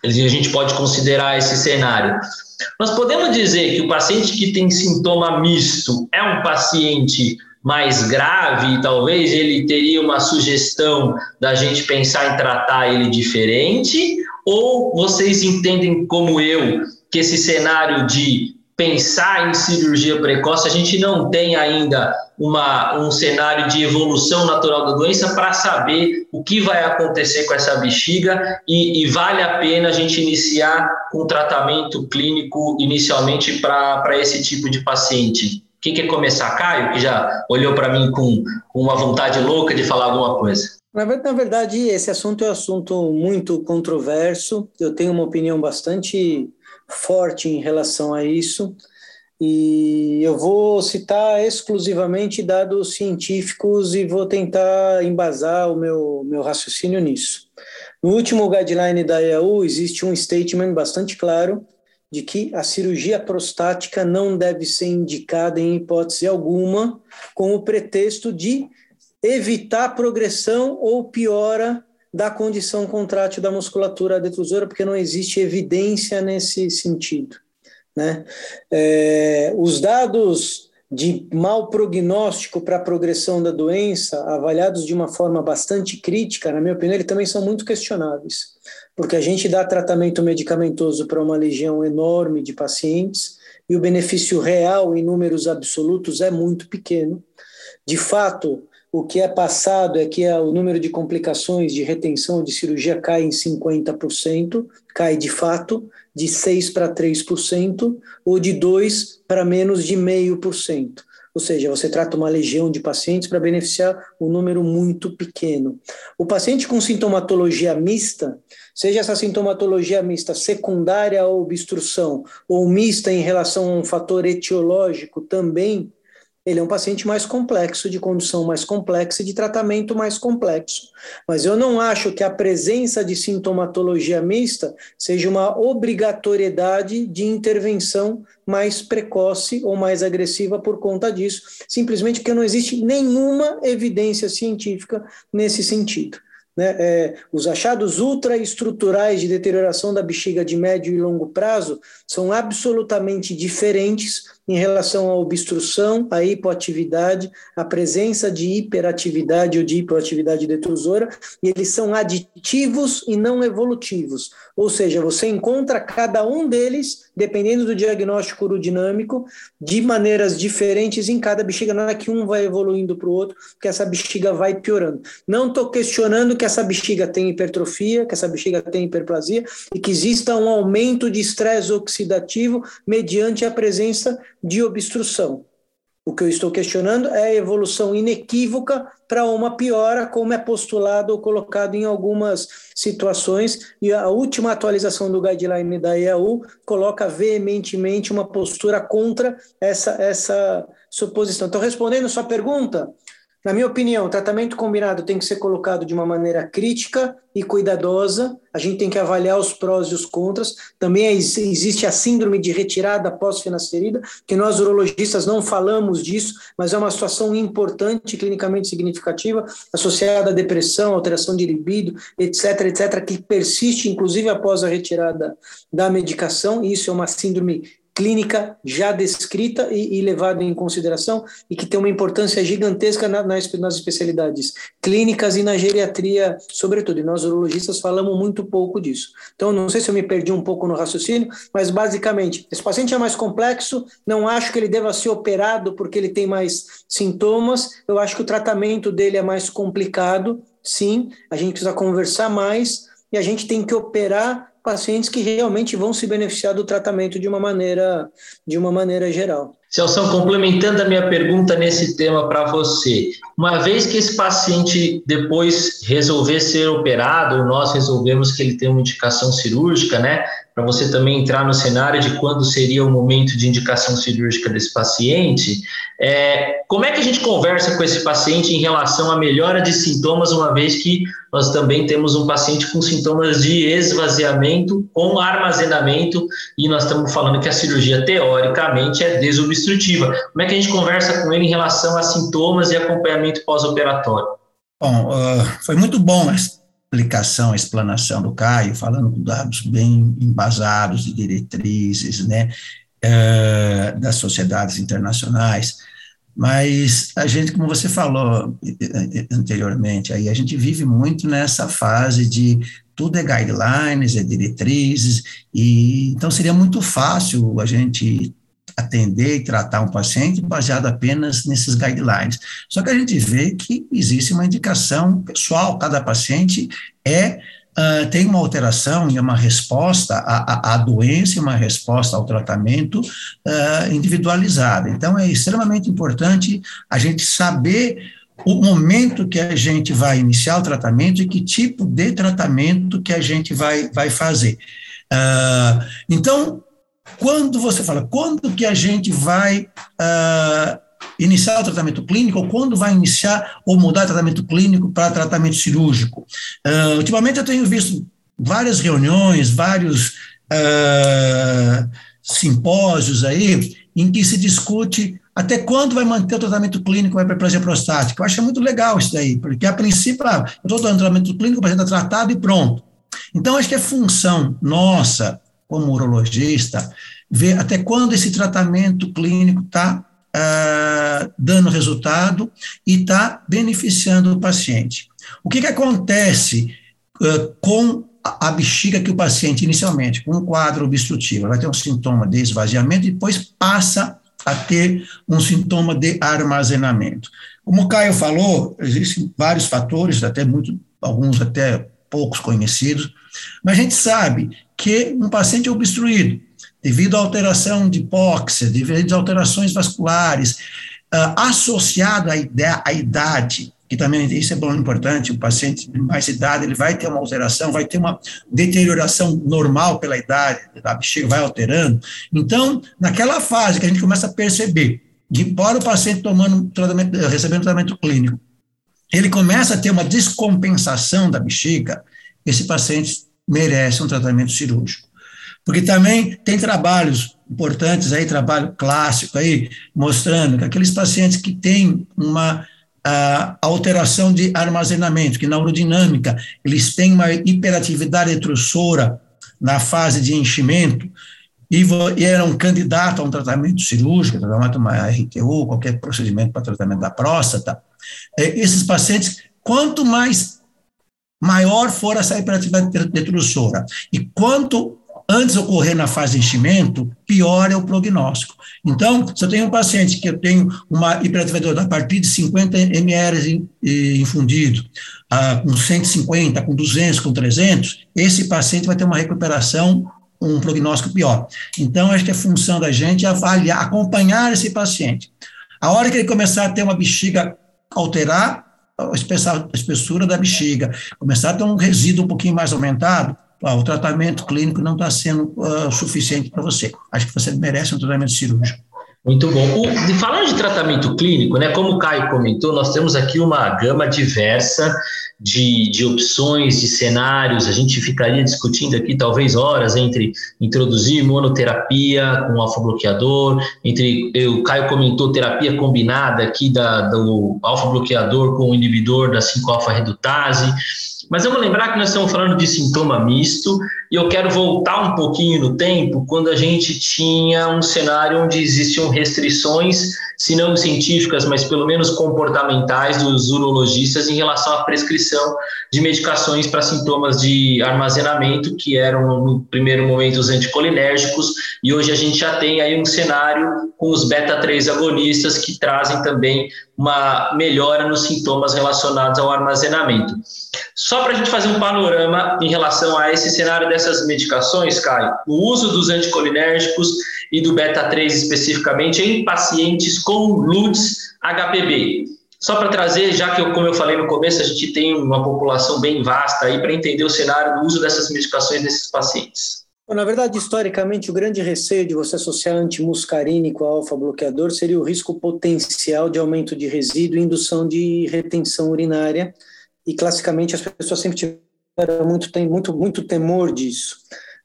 a gente pode considerar esse cenário. Nós podemos dizer que o paciente que tem sintoma misto é um paciente mais grave, talvez ele teria uma sugestão da gente pensar em tratar ele diferente? Ou vocês entendem como eu que esse cenário de pensar em cirurgia precoce, a gente não tem ainda uma, um cenário de evolução natural da doença para saber o que vai acontecer com essa bexiga e, e vale a pena a gente iniciar com um tratamento clínico inicialmente para esse tipo de paciente. Quem quer começar? Caio, que já olhou para mim com, uma vontade louca de falar alguma coisa. Na verdade, esse assunto é um assunto muito controverso. Eu tenho uma opinião bastante forte em relação a isso. E eu vou citar exclusivamente dados científicos e vou tentar embasar o meu, meu raciocínio nisso. No último guideline da EAU existe um statement bastante claro de que a cirurgia prostática não deve ser indicada em hipótese alguma com o pretexto de evitar progressão ou piora da condição contrátil da musculatura detrusora, porque não existe evidência nesse sentido. Né? É, os dados de mau prognóstico para a progressão da doença, avaliados de uma forma bastante crítica, na minha opinião, eles também são muito questionáveis porque a gente dá tratamento medicamentoso para uma legião enorme de pacientes e o benefício real em números absolutos é muito pequeno. De fato, o que é passado é que o número de complicações de retenção de cirurgia cai em 50%, cai de fato de 6 para 3%, ou de 2 para menos de 0,5%. Ou seja, você trata uma legião de pacientes para beneficiar um número muito pequeno. O paciente com sintomatologia mista, seja essa sintomatologia mista secundária à obstrução ou mista em relação a um fator etiológico também, ele é um paciente mais complexo, de condução mais complexa e de tratamento mais complexo. Mas eu não acho que a presença de sintomatologia mista seja uma obrigatoriedade de intervenção mais precoce ou mais agressiva por conta disso, simplesmente porque não existe nenhuma evidência científica nesse sentido. Né? É, os achados ultraestruturais de deterioração da bexiga de médio e longo prazo são absolutamente diferentes em relação à obstrução, à hipoatividade, à presença de hiperatividade ou de hipoatividade detrusora, e eles são aditivos e não evolutivos. Ou seja, você encontra cada um deles, dependendo do diagnóstico urodinâmico, de maneiras diferentes em cada bexiga. Não é que um vai evoluindo para o outro, que essa bexiga vai piorando. Não estou questionando que essa bexiga tem hipertrofia, que essa bexiga tem hiperplasia e que exista um aumento de estresse oxidativo mediante a presença de obstrução. O que eu estou questionando é a evolução inequívoca para uma piora, como é postulado ou colocado em algumas situações, e a última atualização do guideline da EAU coloca veementemente uma postura contra essa, essa suposição. Então, respondendo sua pergunta, na minha opinião, o tratamento combinado tem que ser colocado de uma maneira crítica e cuidadosa. A gente tem que avaliar os prós e os contras. Também existe a síndrome de retirada pós-finasterida, que nós urologistas não falamos disso, mas é uma situação importante, clinicamente significativa, associada à depressão, alteração de libido, etc., etc., que persiste inclusive após a retirada da medicação. Isso é uma síndrome clínica já descrita e, e, levada em consideração e que tem uma importância gigantesca na, nas, nas, especialidades clínicas e na geriatria, sobretudo. E nós urologistas falamos muito pouco disso. Então, não sei se eu me perdi um pouco no raciocínio, mas basicamente, esse paciente é mais complexo, não acho que ele deva ser operado porque ele tem mais sintomas, eu acho que o tratamento dele é mais complicado, sim, a gente precisa conversar mais e a gente tem que operar pacientes que realmente vão se beneficiar do tratamento de uma maneira, de uma maneira geral. Celso, complementando a minha pergunta nesse tema para você, uma vez que esse paciente depois resolver ser operado, nós resolvemos que ele tem uma indicação cirúrgica, né? Para você também entrar no cenário de quando seria o momento de indicação cirúrgica desse paciente, é, como é que a gente conversa com esse paciente em relação à melhora de sintomas, uma vez que nós também temos um paciente com sintomas de esvaziamento com armazenamento, e nós estamos falando que a cirurgia teoricamente é desobstrutiva. Como é que a gente conversa com ele em relação a sintomas e acompanhamento pós-operatório? Bom, uh, foi muito bom explicação, a explanação do Caio, falando com dados bem embasados de diretrizes, né, uh, das sociedades internacionais. Mas a gente, como você falou anteriormente, aí a gente vive muito nessa fase de tudo é guidelines, é diretrizes, e então seria muito fácil a gente atender e tratar um paciente baseado apenas nesses guidelines. Só que a gente vê que existe uma indicação pessoal, cada paciente é uh, tem uma alteração e uma resposta à, à, doença e uma resposta ao tratamento uh, individualizada. Então, é extremamente importante a gente saber o momento que a gente vai iniciar o tratamento e que tipo de tratamento que a gente vai, vai fazer. Uh, então, quando você fala, quando que a gente vai uh, iniciar o tratamento clínico ou quando vai iniciar ou mudar o tratamento clínico para tratamento cirúrgico. Uh, ultimamente eu tenho visto várias reuniões, vários uh, simpósios aí, em que se discute até quando vai manter o tratamento clínico para hiperplasia prostática. Eu acho muito legal isso daí, porque a princípio, ah, eu estou dando tratamento clínico, o paciente está tratado e pronto. Então, acho que é função nossa, como urologista, ver até quando esse tratamento clínico está uh, dando resultado e está beneficiando o paciente. O que, que acontece uh, com a bexiga que o paciente inicialmente, com um quadro obstrutivo, vai ter um sintoma de esvaziamento e depois passa a ter um sintoma de armazenamento. Como o Caio falou, existem vários fatores, até muito, alguns até poucos conhecidos, mas a gente sabe que um paciente obstruído, devido à alteração de hipóxia, devido a alterações vasculares, uh, associado à, ideia, à idade, que também isso é bom, importante, o paciente de mais idade, ele vai ter uma alteração, vai ter uma deterioração normal pela idade, a bexiga vai alterando. Então, naquela fase que a gente começa a perceber, de embora o paciente tomando tratamento, recebendo tratamento clínico, ele começa a ter uma descompensação da bexiga, esse paciente merece um tratamento cirúrgico. Porque também tem trabalhos importantes aí, trabalho clássico aí, mostrando que aqueles pacientes que têm uma alteração de armazenamento, que na urodinâmica eles têm uma hiperatividade etrusora na fase de enchimento, e, e era um candidato a um tratamento cirúrgico, tratamento uma RTU, qualquer procedimento para tratamento da próstata, é, esses pacientes, quanto mais maior for essa hiperatividade detrussora e quanto antes ocorrer na fase de enchimento, pior é o prognóstico. Então, se eu tenho um paciente que eu tenho uma hiperatividade a partir de 50 ml infundido, ah, com 150, com 200, com 300, esse paciente vai ter uma recuperação, um prognóstico pior. Então, acho que é função da gente avaliar, acompanhar esse paciente. A hora que ele começar a ter uma bexiga alterar, a espessura da bexiga, começar a ter um resíduo um pouquinho mais aumentado, o tratamento clínico não está sendo uh, suficiente para você. Acho que você merece um tratamento cirúrgico. Muito bom. O, de falar de tratamento clínico, né, como o Caio comentou, nós temos aqui uma gama diversa de, de opções, de cenários. A gente ficaria discutindo aqui talvez horas entre introduzir monoterapia com alfa-bloqueador, entre, o Caio comentou terapia combinada aqui da, do alfa-bloqueador com o inibidor da 5-alfa-redutase. Mas vamos lembrar que nós estamos falando de sintoma misto, e eu quero voltar um pouquinho no tempo, quando a gente tinha um cenário onde existiam restrições, se não científicas, mas pelo menos comportamentais dos urologistas em relação à prescrição de medicações para sintomas de armazenamento, que eram no primeiro momento os anticolinérgicos, e hoje a gente já tem aí um cenário com os beta-3 agonistas que trazem também uma melhora nos sintomas relacionados ao armazenamento. Só para a gente fazer um panorama em relação a esse cenário dessas medicações, Caio, o uso dos anticolinérgicos e do beta-3 especificamente em pacientes com LUTS HPV. Só para trazer, já que, eu, como eu falei no começo, a gente tem uma população bem vasta aí para entender o cenário do uso dessas medicações nesses pacientes. Na verdade, historicamente, o grande receio de você associar antimuscarínico ao alfa-bloqueador seria o risco potencial de aumento de resíduo e indução de retenção urinária, e classicamente as pessoas sempre tiveram muito, tem muito, muito temor disso.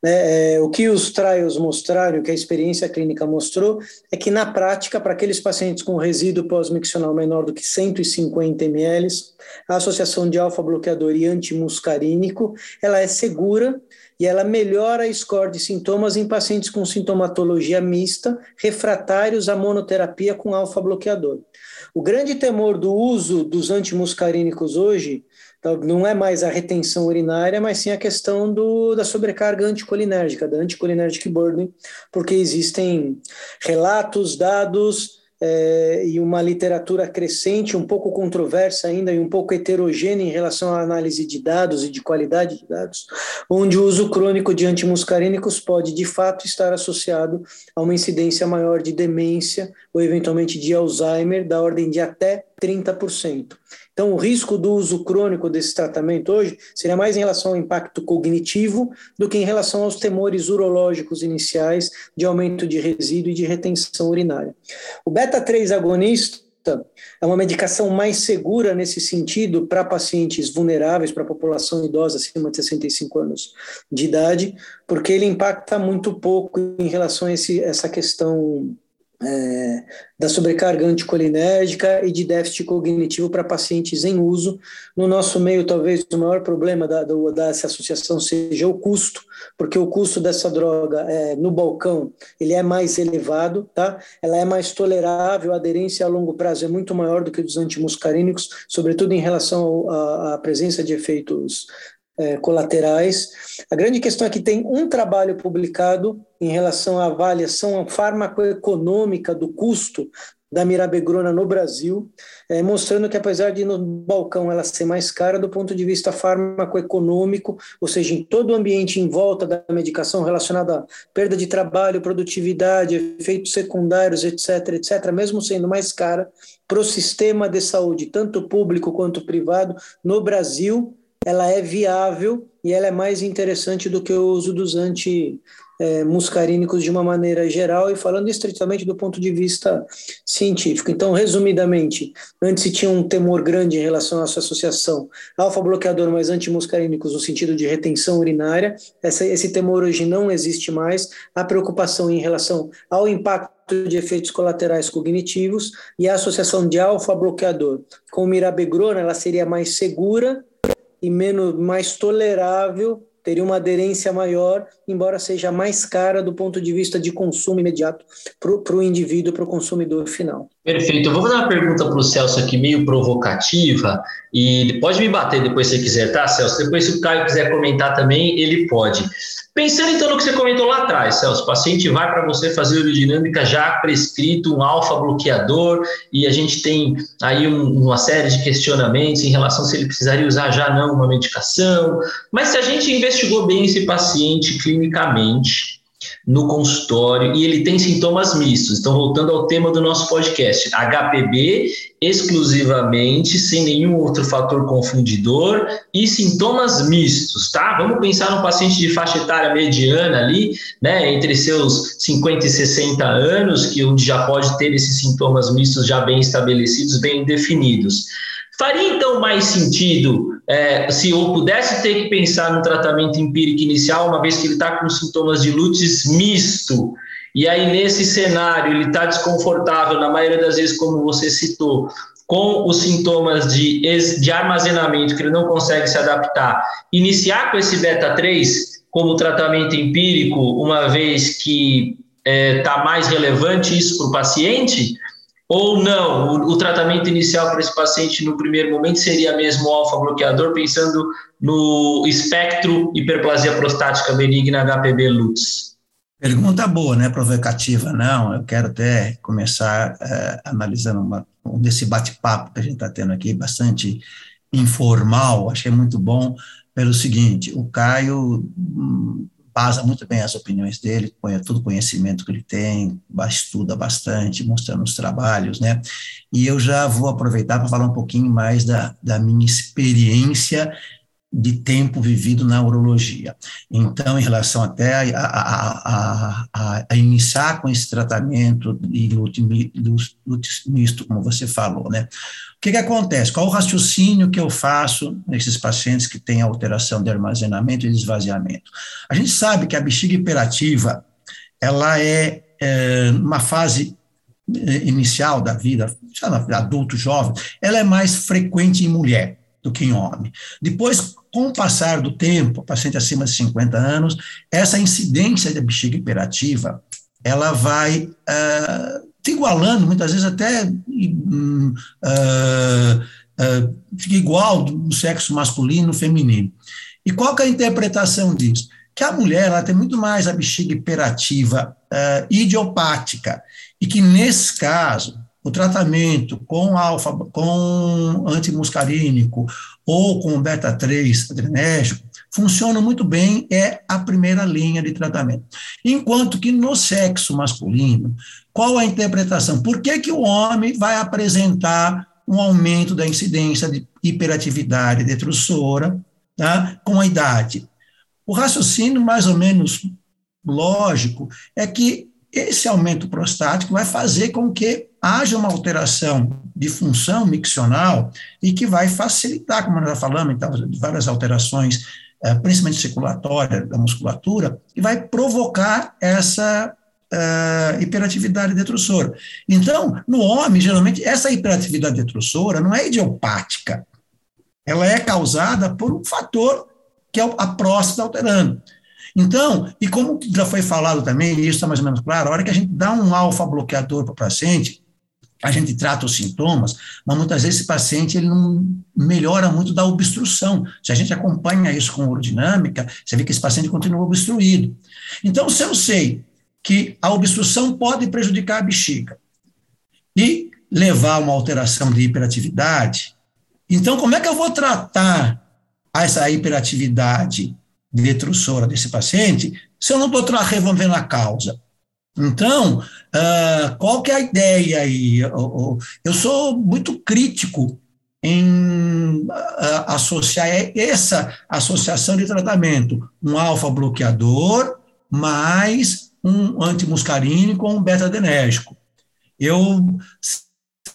Né? É, o que os trials mostraram, o que a experiência clínica mostrou, é que na prática, para aqueles pacientes com resíduo pós-miccional menor do que 150 ml, a associação de alfa-bloqueador e antimuscarínico, ela é segura e ela melhora a score de sintomas em pacientes com sintomatologia mista, refratários à monoterapia com alfa-bloqueador. O grande temor do uso dos antimuscarínicos hoje não é mais a retenção urinária, mas sim a questão do, da sobrecarga anticolinérgica, da anticholinergic burden, porque existem relatos, dados é, e uma literatura crescente, um pouco controversa ainda e um pouco heterogênea em relação à análise de dados e de qualidade de dados, onde o uso crônico de antimuscarínicos pode de fato estar associado a uma incidência maior de demência ou eventualmente de Alzheimer, da ordem de até 30%. Então, o risco do uso crônico desse tratamento hoje seria mais em relação ao impacto cognitivo do que em relação aos temores urológicos iniciais de aumento de resíduo e de retenção urinária. O beta-3 agonista é uma medicação mais segura nesse sentido para pacientes vulneráveis, para a população idosa acima de 65 anos de idade, porque ele impacta muito pouco em relação a esse, essa questão é, da sobrecarga anticolinérgica e de déficit cognitivo para pacientes em uso. No nosso meio, talvez o maior problema da, do, dessa associação seja o custo, porque o custo dessa droga é, no balcão ele é mais elevado, tá? ela é mais tolerável, a aderência a longo prazo é muito maior do que dos antimuscarínicos, sobretudo em relação à presença de efeitos é, colaterais. A grande questão é que tem um trabalho publicado em relação à avaliação farmacoeconômica do custo da mirabegrona no Brasil, é, mostrando que apesar de no balcão ela ser mais cara do ponto de vista farmacoeconômico, ou seja, em todo o ambiente em volta da medicação relacionada à perda de trabalho, produtividade, efeitos secundários, etc., etc., mesmo sendo mais cara para o sistema de saúde, tanto público quanto privado, no Brasil, ela é viável e ela é mais interessante do que o uso dos antimuscarínicos de uma maneira geral e falando estritamente do ponto de vista científico. Então, resumidamente, antes se tinha um temor grande em relação à sua associação alfa-bloqueador mais antimuscarínicos no sentido de retenção urinária. Essa, esse temor hoje não existe mais. A preocupação em relação ao impacto de efeitos colaterais cognitivos e a associação de alfa-bloqueador com mirabegrona, ela seria mais segura e menos mais tolerável teria uma aderência maior, embora seja mais cara do ponto de vista de consumo imediato para o indivíduo, para o consumidor final. Perfeito. Eu vou fazer uma pergunta para o Celso aqui, meio provocativa, e pode me bater depois se quiser, tá, Celso? Depois, se o Caio quiser comentar também, ele pode. Pensando então no que você comentou lá atrás, Celso, o paciente vai para você fazer urodinâmica já prescrito, um alfa-bloqueador, e a gente tem aí um, uma série de questionamentos em relação se ele precisaria usar já não uma medicação, mas se a gente investigou bem esse paciente clinicamente, no consultório e ele tem sintomas mistos. Então, voltando ao tema do nosso podcast, HPB exclusivamente, sem nenhum outro fator confundidor e sintomas mistos, tá? Vamos pensar no paciente de faixa etária mediana ali, né, entre seus 50 e 60 anos, que onde já pode ter esses sintomas mistos já bem estabelecidos, bem definidos. Faria então mais sentido é, se eu pudesse ter que pensar no tratamento empírico inicial, uma vez que ele está com sintomas de lutes misto, e aí nesse cenário ele está desconfortável, na maioria das vezes, como você citou, com os sintomas de, de armazenamento, que ele não consegue se adaptar, iniciar com esse beta-3 como tratamento empírico, uma vez que está é, tá mais relevante isso para o paciente, ou não, o, o tratamento inicial para esse paciente no primeiro momento seria mesmo alfa-bloqueador, pensando no espectro hiperplasia prostática benigna HPB LUTS? Pergunta boa, né? Provocativa, não. Eu quero até começar uh, analisando uma, um desse bate-papo que a gente está tendo aqui, bastante informal, achei muito bom, pelo seguinte: o Caio hum, embasa muito bem as opiniões dele, põe todo o conhecimento que ele tem, estuda bastante, mostrando os trabalhos, né? E eu já vou aproveitar para falar um pouquinho mais da, da minha experiência de tempo vivido na urologia. Então, em relação até a, a, a, a iniciar com esse tratamento de lútis misto, como você falou, né? Que, que acontece? Qual o raciocínio que eu faço nesses pacientes que têm alteração de armazenamento e de esvaziamento? A gente sabe que a bexiga hiperativa, ela é, é uma fase é, inicial da vida, adulto, jovem, ela é mais frequente em mulher do que em homem. Depois, com o passar do tempo, paciente acima de 50 anos, essa incidência de bexiga hiperativa, ela vai uh, se igualando, muitas vezes até uh, uh, fica igual do sexo masculino e feminino. E qual que é a interpretação disso? Que a mulher ela tem muito mais a bexiga hiperativa idiopática, e que nesse caso, o tratamento com alfa, com antimuscarínico ou com beta-3 adrenérgico funciona muito bem, é a primeira linha de tratamento. Enquanto que no sexo masculino, qual a interpretação? Por que, que o homem vai apresentar um aumento da incidência de hiperatividade detrusora tá, com a idade? O raciocínio mais ou menos lógico é que esse aumento prostático vai fazer com que haja uma alteração de função miccional e que vai facilitar, como nós já falamos, então, várias alterações, eh, principalmente circulatória da musculatura, e vai provocar essa uh, hiperatividade detrusora. Então, no homem, geralmente, essa hiperatividade detrusora não é idiopática, ela é causada por um fator que é a próstata alterando. Então, e como já foi falado também, e isso está mais ou menos claro, a hora que a gente dá um alfa-bloqueador para o paciente, a gente trata os sintomas, mas muitas vezes esse paciente ele não melhora muito da obstrução. Se a gente acompanha isso com urodinâmica, você vê que esse paciente continua obstruído. Então, se eu sei que a obstrução pode prejudicar a bexiga e levar a uma alteração de hiperatividade, então como é que eu vou tratar essa hiperatividade detrussora desse paciente se eu não estou resolvendo a causa? Então, uh, qual que é a ideia aí? Eu, sou muito crítico em uh, associar essa associação de tratamento, um alfa-bloqueador mais um antimuscarínico ou um beta-adrenérgico. Eu,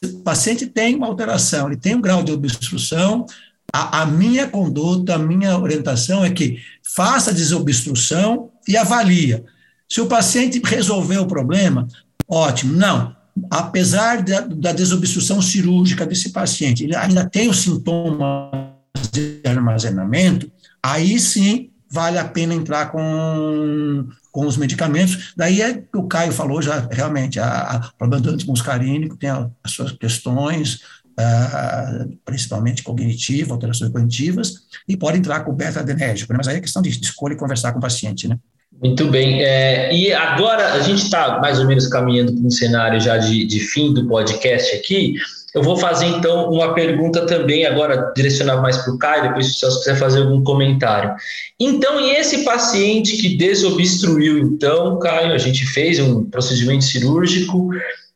o paciente tem uma alteração, ele tem um grau de obstrução, a, a minha conduta, a minha orientação é que faça desobstrução e avalia. Se o paciente resolveu o problema, ótimo. Não, apesar da, da desobstrução cirúrgica desse paciente, ele ainda tem os sintomas de armazenamento, aí sim vale a pena entrar com, com os medicamentos. Daí é que o Caio falou já, realmente, a, problema do antimuscarínico tem as suas questões, uh, principalmente cognitivas, alterações cognitivas, e pode entrar com beta-adrenérgico, né? mas aí é questão de escolha e conversar com o paciente, né? Muito bem. É, e agora a gente está mais ou menos caminhando para um cenário já de, de fim do podcast aqui. Eu vou fazer então uma pergunta também, agora direcionar mais para o Caio, depois se o Celso quiser fazer algum comentário. Então, e esse paciente que desobstruiu, então, Caio, a gente fez um procedimento cirúrgico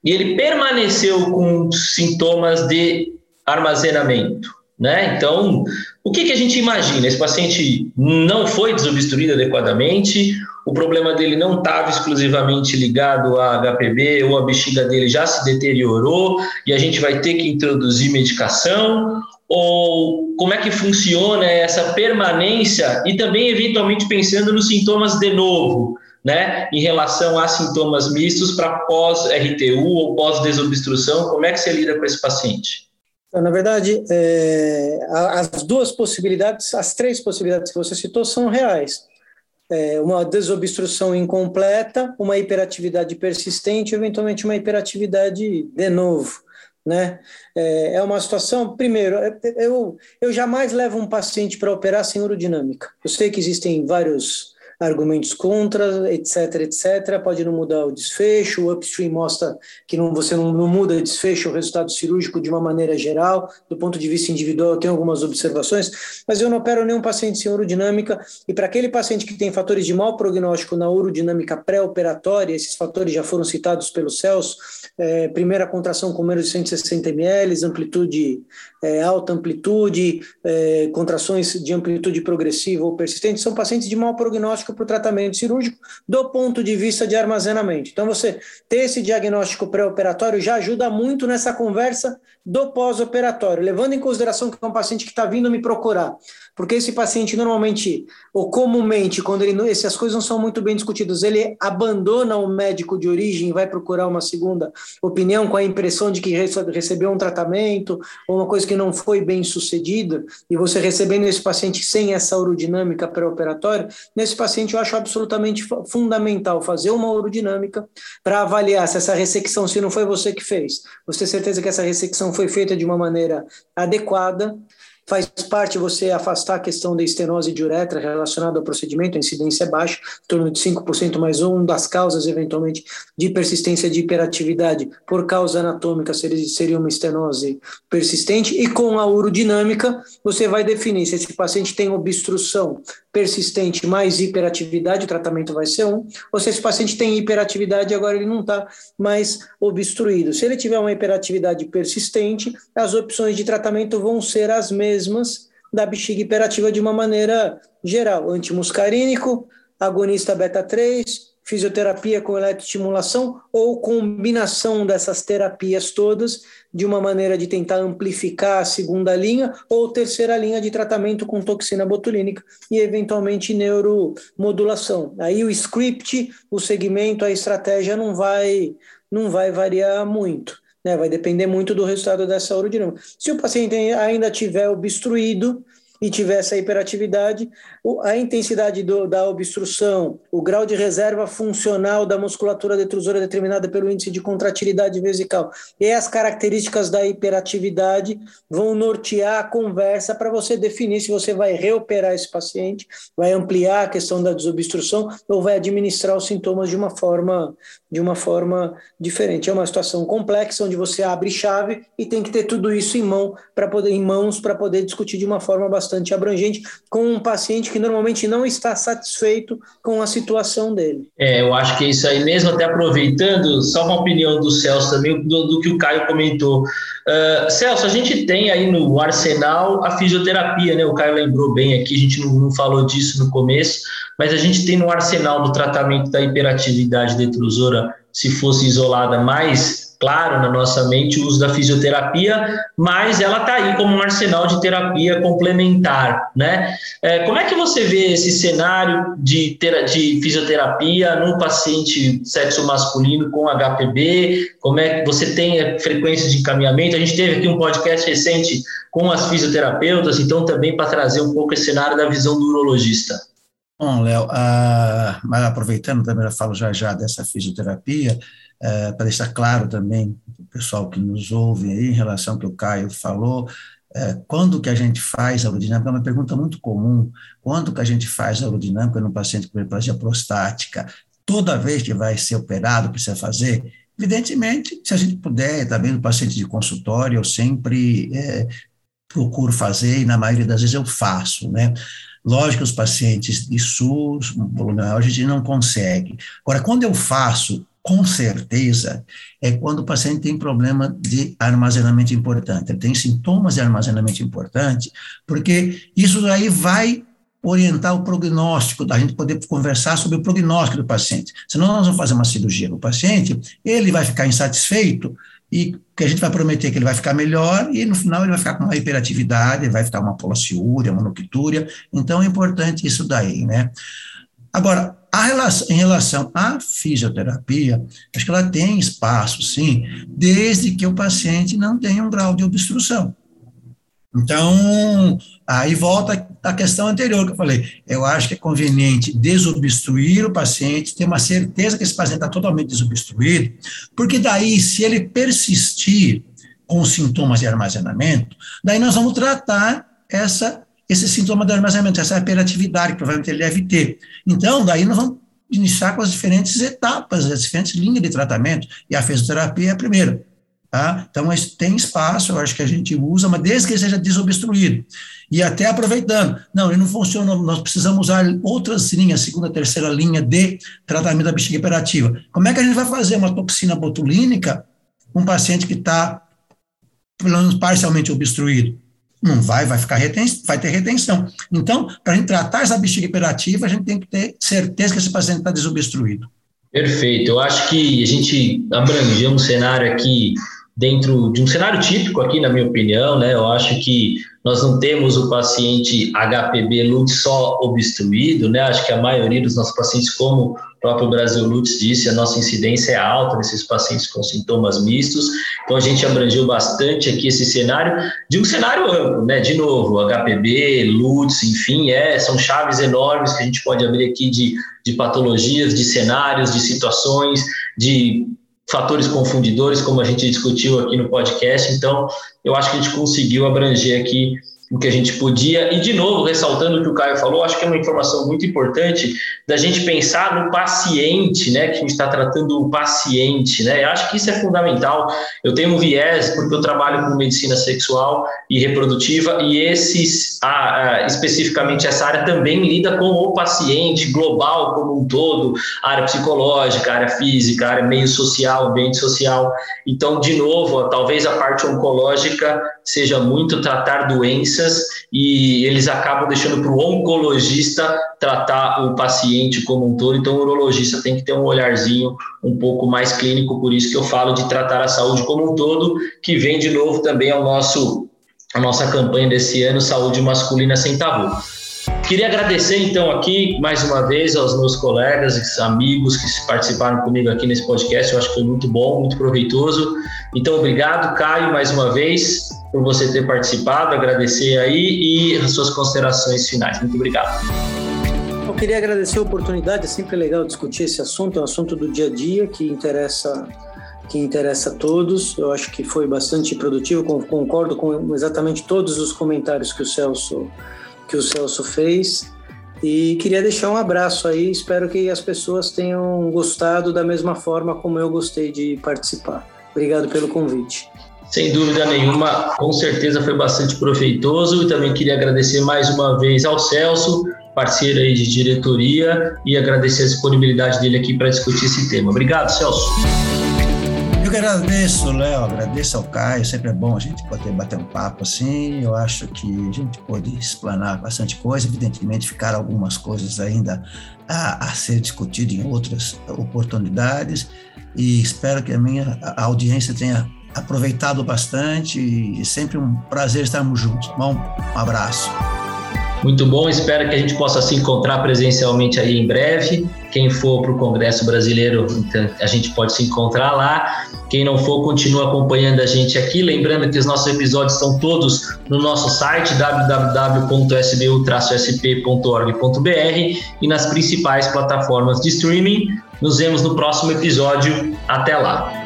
e ele permaneceu com sintomas de armazenamento, né? Então, o que, que a gente imagina? Esse paciente não foi desobstruído adequadamente, o problema dele não estava exclusivamente ligado a HPV, ou a bexiga dele já se deteriorou e a gente vai ter que introduzir medicação, ou como é que funciona essa permanência? E também eventualmente pensando nos sintomas de novo, né, em relação a sintomas mistos para pós-RTU ou pós-desobstrução, como é que você lida com esse paciente? Então, na verdade, é, as duas possibilidades, as três possibilidades que você citou são reais é, uma desobstrução incompleta, uma hiperatividade persistente, eventualmente uma hiperatividade de novo. Né? É, é uma situação, primeiro, é, eu, eu jamais levo um paciente para operar sem urodinâmica. Eu sei que existem vários argumentos contra, etc, etc. Pode não mudar o desfecho, o upstream mostra que não, você não, não muda o desfecho, o resultado cirúrgico de uma maneira geral. Do ponto de vista individual, eu tenho algumas observações, mas eu não opero nenhum paciente sem urodinâmica. E para aquele paciente que tem fatores de mau prognóstico na urodinâmica pré-operatória, esses fatores já foram citados pelo Celso, é, primeira contração com menos de 160 ml, amplitude, é, alta amplitude, é, contrações de amplitude progressiva ou persistente, são pacientes de mau prognóstico para o tratamento cirúrgico do ponto de vista de armazenamento. Então, você ter esse diagnóstico pré-operatório já ajuda muito nessa conversa do pós-operatório, levando em consideração que é um paciente que está vindo me procurar. Porque esse paciente normalmente, ou comumente, quando ele essas coisas não são muito bem discutidas, ele abandona o médico de origem e vai procurar uma segunda opinião com a impressão de que recebeu um tratamento ou uma coisa que não foi bem sucedida, e você recebendo esse paciente sem essa urodinâmica pré-operatória, nesse paciente eu acho absolutamente fundamental fazer uma urodinâmica para avaliar se essa ressecção, se não foi você que fez, você tem certeza que essa ressecção foi feita de uma maneira adequada, Faz parte você afastar a questão da estenose de uretra relacionada ao procedimento, a incidência é baixa, em torno de 5% mais um das causas, eventualmente, de persistência de hiperatividade por causa anatômica seria uma estenose persistente, e com a urodinâmica você vai definir se esse paciente tem obstrução persistente mais hiperatividade, o tratamento vai ser um, ou se esse paciente tem hiperatividade agora ele não está mais obstruído. Se ele tiver uma hiperatividade persistente, as opções de tratamento vão ser as mesmas da bexiga hiperativa de uma maneira geral, antimuscarínico, agonista beta 3, fisioterapia com eletroestimulação ou combinação dessas terapias todas de uma maneira de tentar amplificar a segunda linha ou terceira linha de tratamento com toxina botulínica e eventualmente neuromodulação. Aí o script, o segmento, a estratégia não vai não vai variar muito. Né, vai depender muito do resultado dessa urodinâmica. Se o paciente ainda tiver obstruído, e tiver essa hiperatividade, a intensidade do, da obstrução, o grau de reserva funcional da musculatura detrusora determinada pelo índice de contratilidade vesical e as características da hiperatividade vão nortear a conversa para você definir se você vai reoperar esse paciente, vai ampliar a questão da desobstrução ou vai administrar os sintomas de uma forma de uma forma diferente. É uma situação complexa onde você abre chave e tem que ter tudo isso em mão para poder em mãos para poder discutir de uma forma bastante abrangente com um paciente que normalmente não está satisfeito com a situação dele. É, eu acho que é isso aí mesmo, até aproveitando, só uma opinião do Celso também, do, do que o Caio comentou. Uh, Celso, a gente tem aí no arsenal a fisioterapia, né? O Caio lembrou bem aqui, a gente não, não falou disso no começo, mas a gente tem no arsenal do tratamento da hiperatividade detrusora, se fosse isolada mais claro na nossa mente o uso da fisioterapia, mas ela está aí como um arsenal de terapia complementar, né? É, como é que você vê esse cenário de, de fisioterapia no paciente sexo masculino com HPB? Como é que você tem frequência de encaminhamento? A gente teve aqui um podcast recente com as fisioterapeutas, então também para trazer um pouco esse cenário da visão do urologista. Bom, Léo, ah, mas aproveitando também, eu falo já já dessa fisioterapia, eh, para deixar claro também o pessoal que nos ouve aí, em relação ao que o Caio falou, eh, quando que a gente faz a aerodinâmica? É uma pergunta muito comum. Quando que a gente faz a aerodinâmica no paciente com hiperplasia prostática? Toda vez que vai ser operado, precisa fazer? Evidentemente, se a gente puder, também no paciente de consultório, eu sempre é, procuro fazer, e na maioria das vezes eu faço, né? Lógico os pacientes de SUS, volume maior, a gente não consegue. Agora, quando eu faço, com certeza, é quando o paciente tem problema de armazenamento importante, ele tem sintomas de armazenamento importante, porque isso aí vai orientar o prognóstico, da gente poder conversar sobre o prognóstico do paciente. Senão nós vamos fazer uma cirurgia no paciente, ele vai ficar insatisfeito e que a gente vai prometer que ele vai ficar melhor e no final ele vai ficar com uma hiperatividade, vai ficar uma polaciúria, uma noctúria. Então é importante isso daí, né? Agora, relação, em relação à fisioterapia, acho que ela tem espaço, sim, desde que o paciente não tenha um grau de obstrução. Então, aí volta a questão anterior que eu falei. Eu acho que é conveniente desobstruir o paciente, ter uma certeza que esse paciente está totalmente desobstruído, porque daí, se ele persistir com sintomas de armazenamento, daí nós vamos tratar essa, esse sintoma de armazenamento, essa hiperatividade que provavelmente ele deve ter. Então, daí nós vamos iniciar com as diferentes etapas, as diferentes linhas de tratamento, e a fisioterapia é a primeira. Tá? Então, tem espaço, eu acho que a gente usa, mas desde que ele seja desobstruído. E até aproveitando, não, ele não funciona, nós precisamos usar outras linhas, segunda, terceira linha de tratamento da bexiga hiperativa. Como é que a gente vai fazer uma toxina botulínica um paciente que está, pelo menos, parcialmente obstruído? Não vai, vai ficar reten vai ter retenção. Então, para a gente tratar essa bexiga hiperativa, a gente tem que ter certeza que esse paciente está desobstruído. Perfeito. Eu acho que a gente abrangeu um cenário aqui dentro de um cenário típico aqui, na minha opinião, né? Eu acho que nós não temos o paciente HPB Lutz só obstruído, né? Acho que a maioria dos nossos pacientes, como próprio Brasil Lutz disse, a nossa incidência é alta nesses pacientes com sintomas mistos. Então a gente abrangeu bastante aqui esse cenário de um cenário amplo, né? De novo, HPB, Lutz, enfim, é, são chaves enormes que a gente pode abrir aqui de, de patologias, de cenários, de situações, de fatores confundidores, como a gente discutiu aqui no podcast. Então, eu acho que a gente conseguiu abranger aqui o que a gente podia. E, de novo, ressaltando o que o Caio falou, acho que é uma informação muito importante da gente pensar no paciente, né? Que a gente está tratando o paciente, né? Eu acho que isso é fundamental. Eu tenho um viés, porque eu trabalho com medicina sexual e reprodutiva, e esses, especificamente essa área também lida com o paciente global como um todo, área psicológica, área física, área meio social, ambiente social. Então, de novo, talvez a parte oncológica seja muito tratar doenças e eles acabam deixando para o oncologista tratar o paciente como um todo. Então, o urologista tem que ter um olharzinho um pouco mais clínico, por isso que eu falo de tratar a saúde como um todo, que vem de novo também ao nosso a nossa campanha desse ano, Saúde Masculina Sem Tabu. Queria agradecer então aqui mais uma vez aos meus colegas, amigos que participaram comigo aqui nesse podcast. Eu acho que foi muito bom, muito proveitoso. Então, obrigado, Caio, mais uma vez por você ter participado, agradecer aí e as suas considerações finais. Muito obrigado. Eu queria agradecer a oportunidade, é sempre legal discutir esse assunto, é um assunto do dia a dia que interessa que interessa a todos. Eu acho que foi bastante produtivo, concordo com exatamente todos os comentários que o Celso que o Celso fez. E queria deixar um abraço aí, espero que as pessoas tenham gostado da mesma forma como eu gostei de participar. Obrigado pelo convite. Sem dúvida nenhuma, com certeza foi bastante proveitoso e também queria agradecer mais uma vez ao Celso, parceiro aí de diretoria, e agradecer a disponibilidade dele aqui para discutir esse tema. Obrigado, Celso. Eu que agradeço, Léo, agradeço ao Caio, sempre é bom a gente poder bater um papo assim, eu acho que a gente pode explanar bastante coisa, evidentemente ficaram algumas coisas ainda a, a ser discutido em outras oportunidades, e espero que a minha audiência tenha aproveitado bastante e sempre um prazer estarmos juntos. Bom, um abraço. Muito bom, espero que a gente possa se encontrar presencialmente aí em breve. Quem for para o Congresso Brasileiro, então, a gente pode se encontrar lá. Quem não for, continua acompanhando a gente aqui. Lembrando que os nossos episódios estão todos no nosso site www.sbu-sp.org.br e nas principais plataformas de streaming. Nos vemos no próximo episódio. Até lá!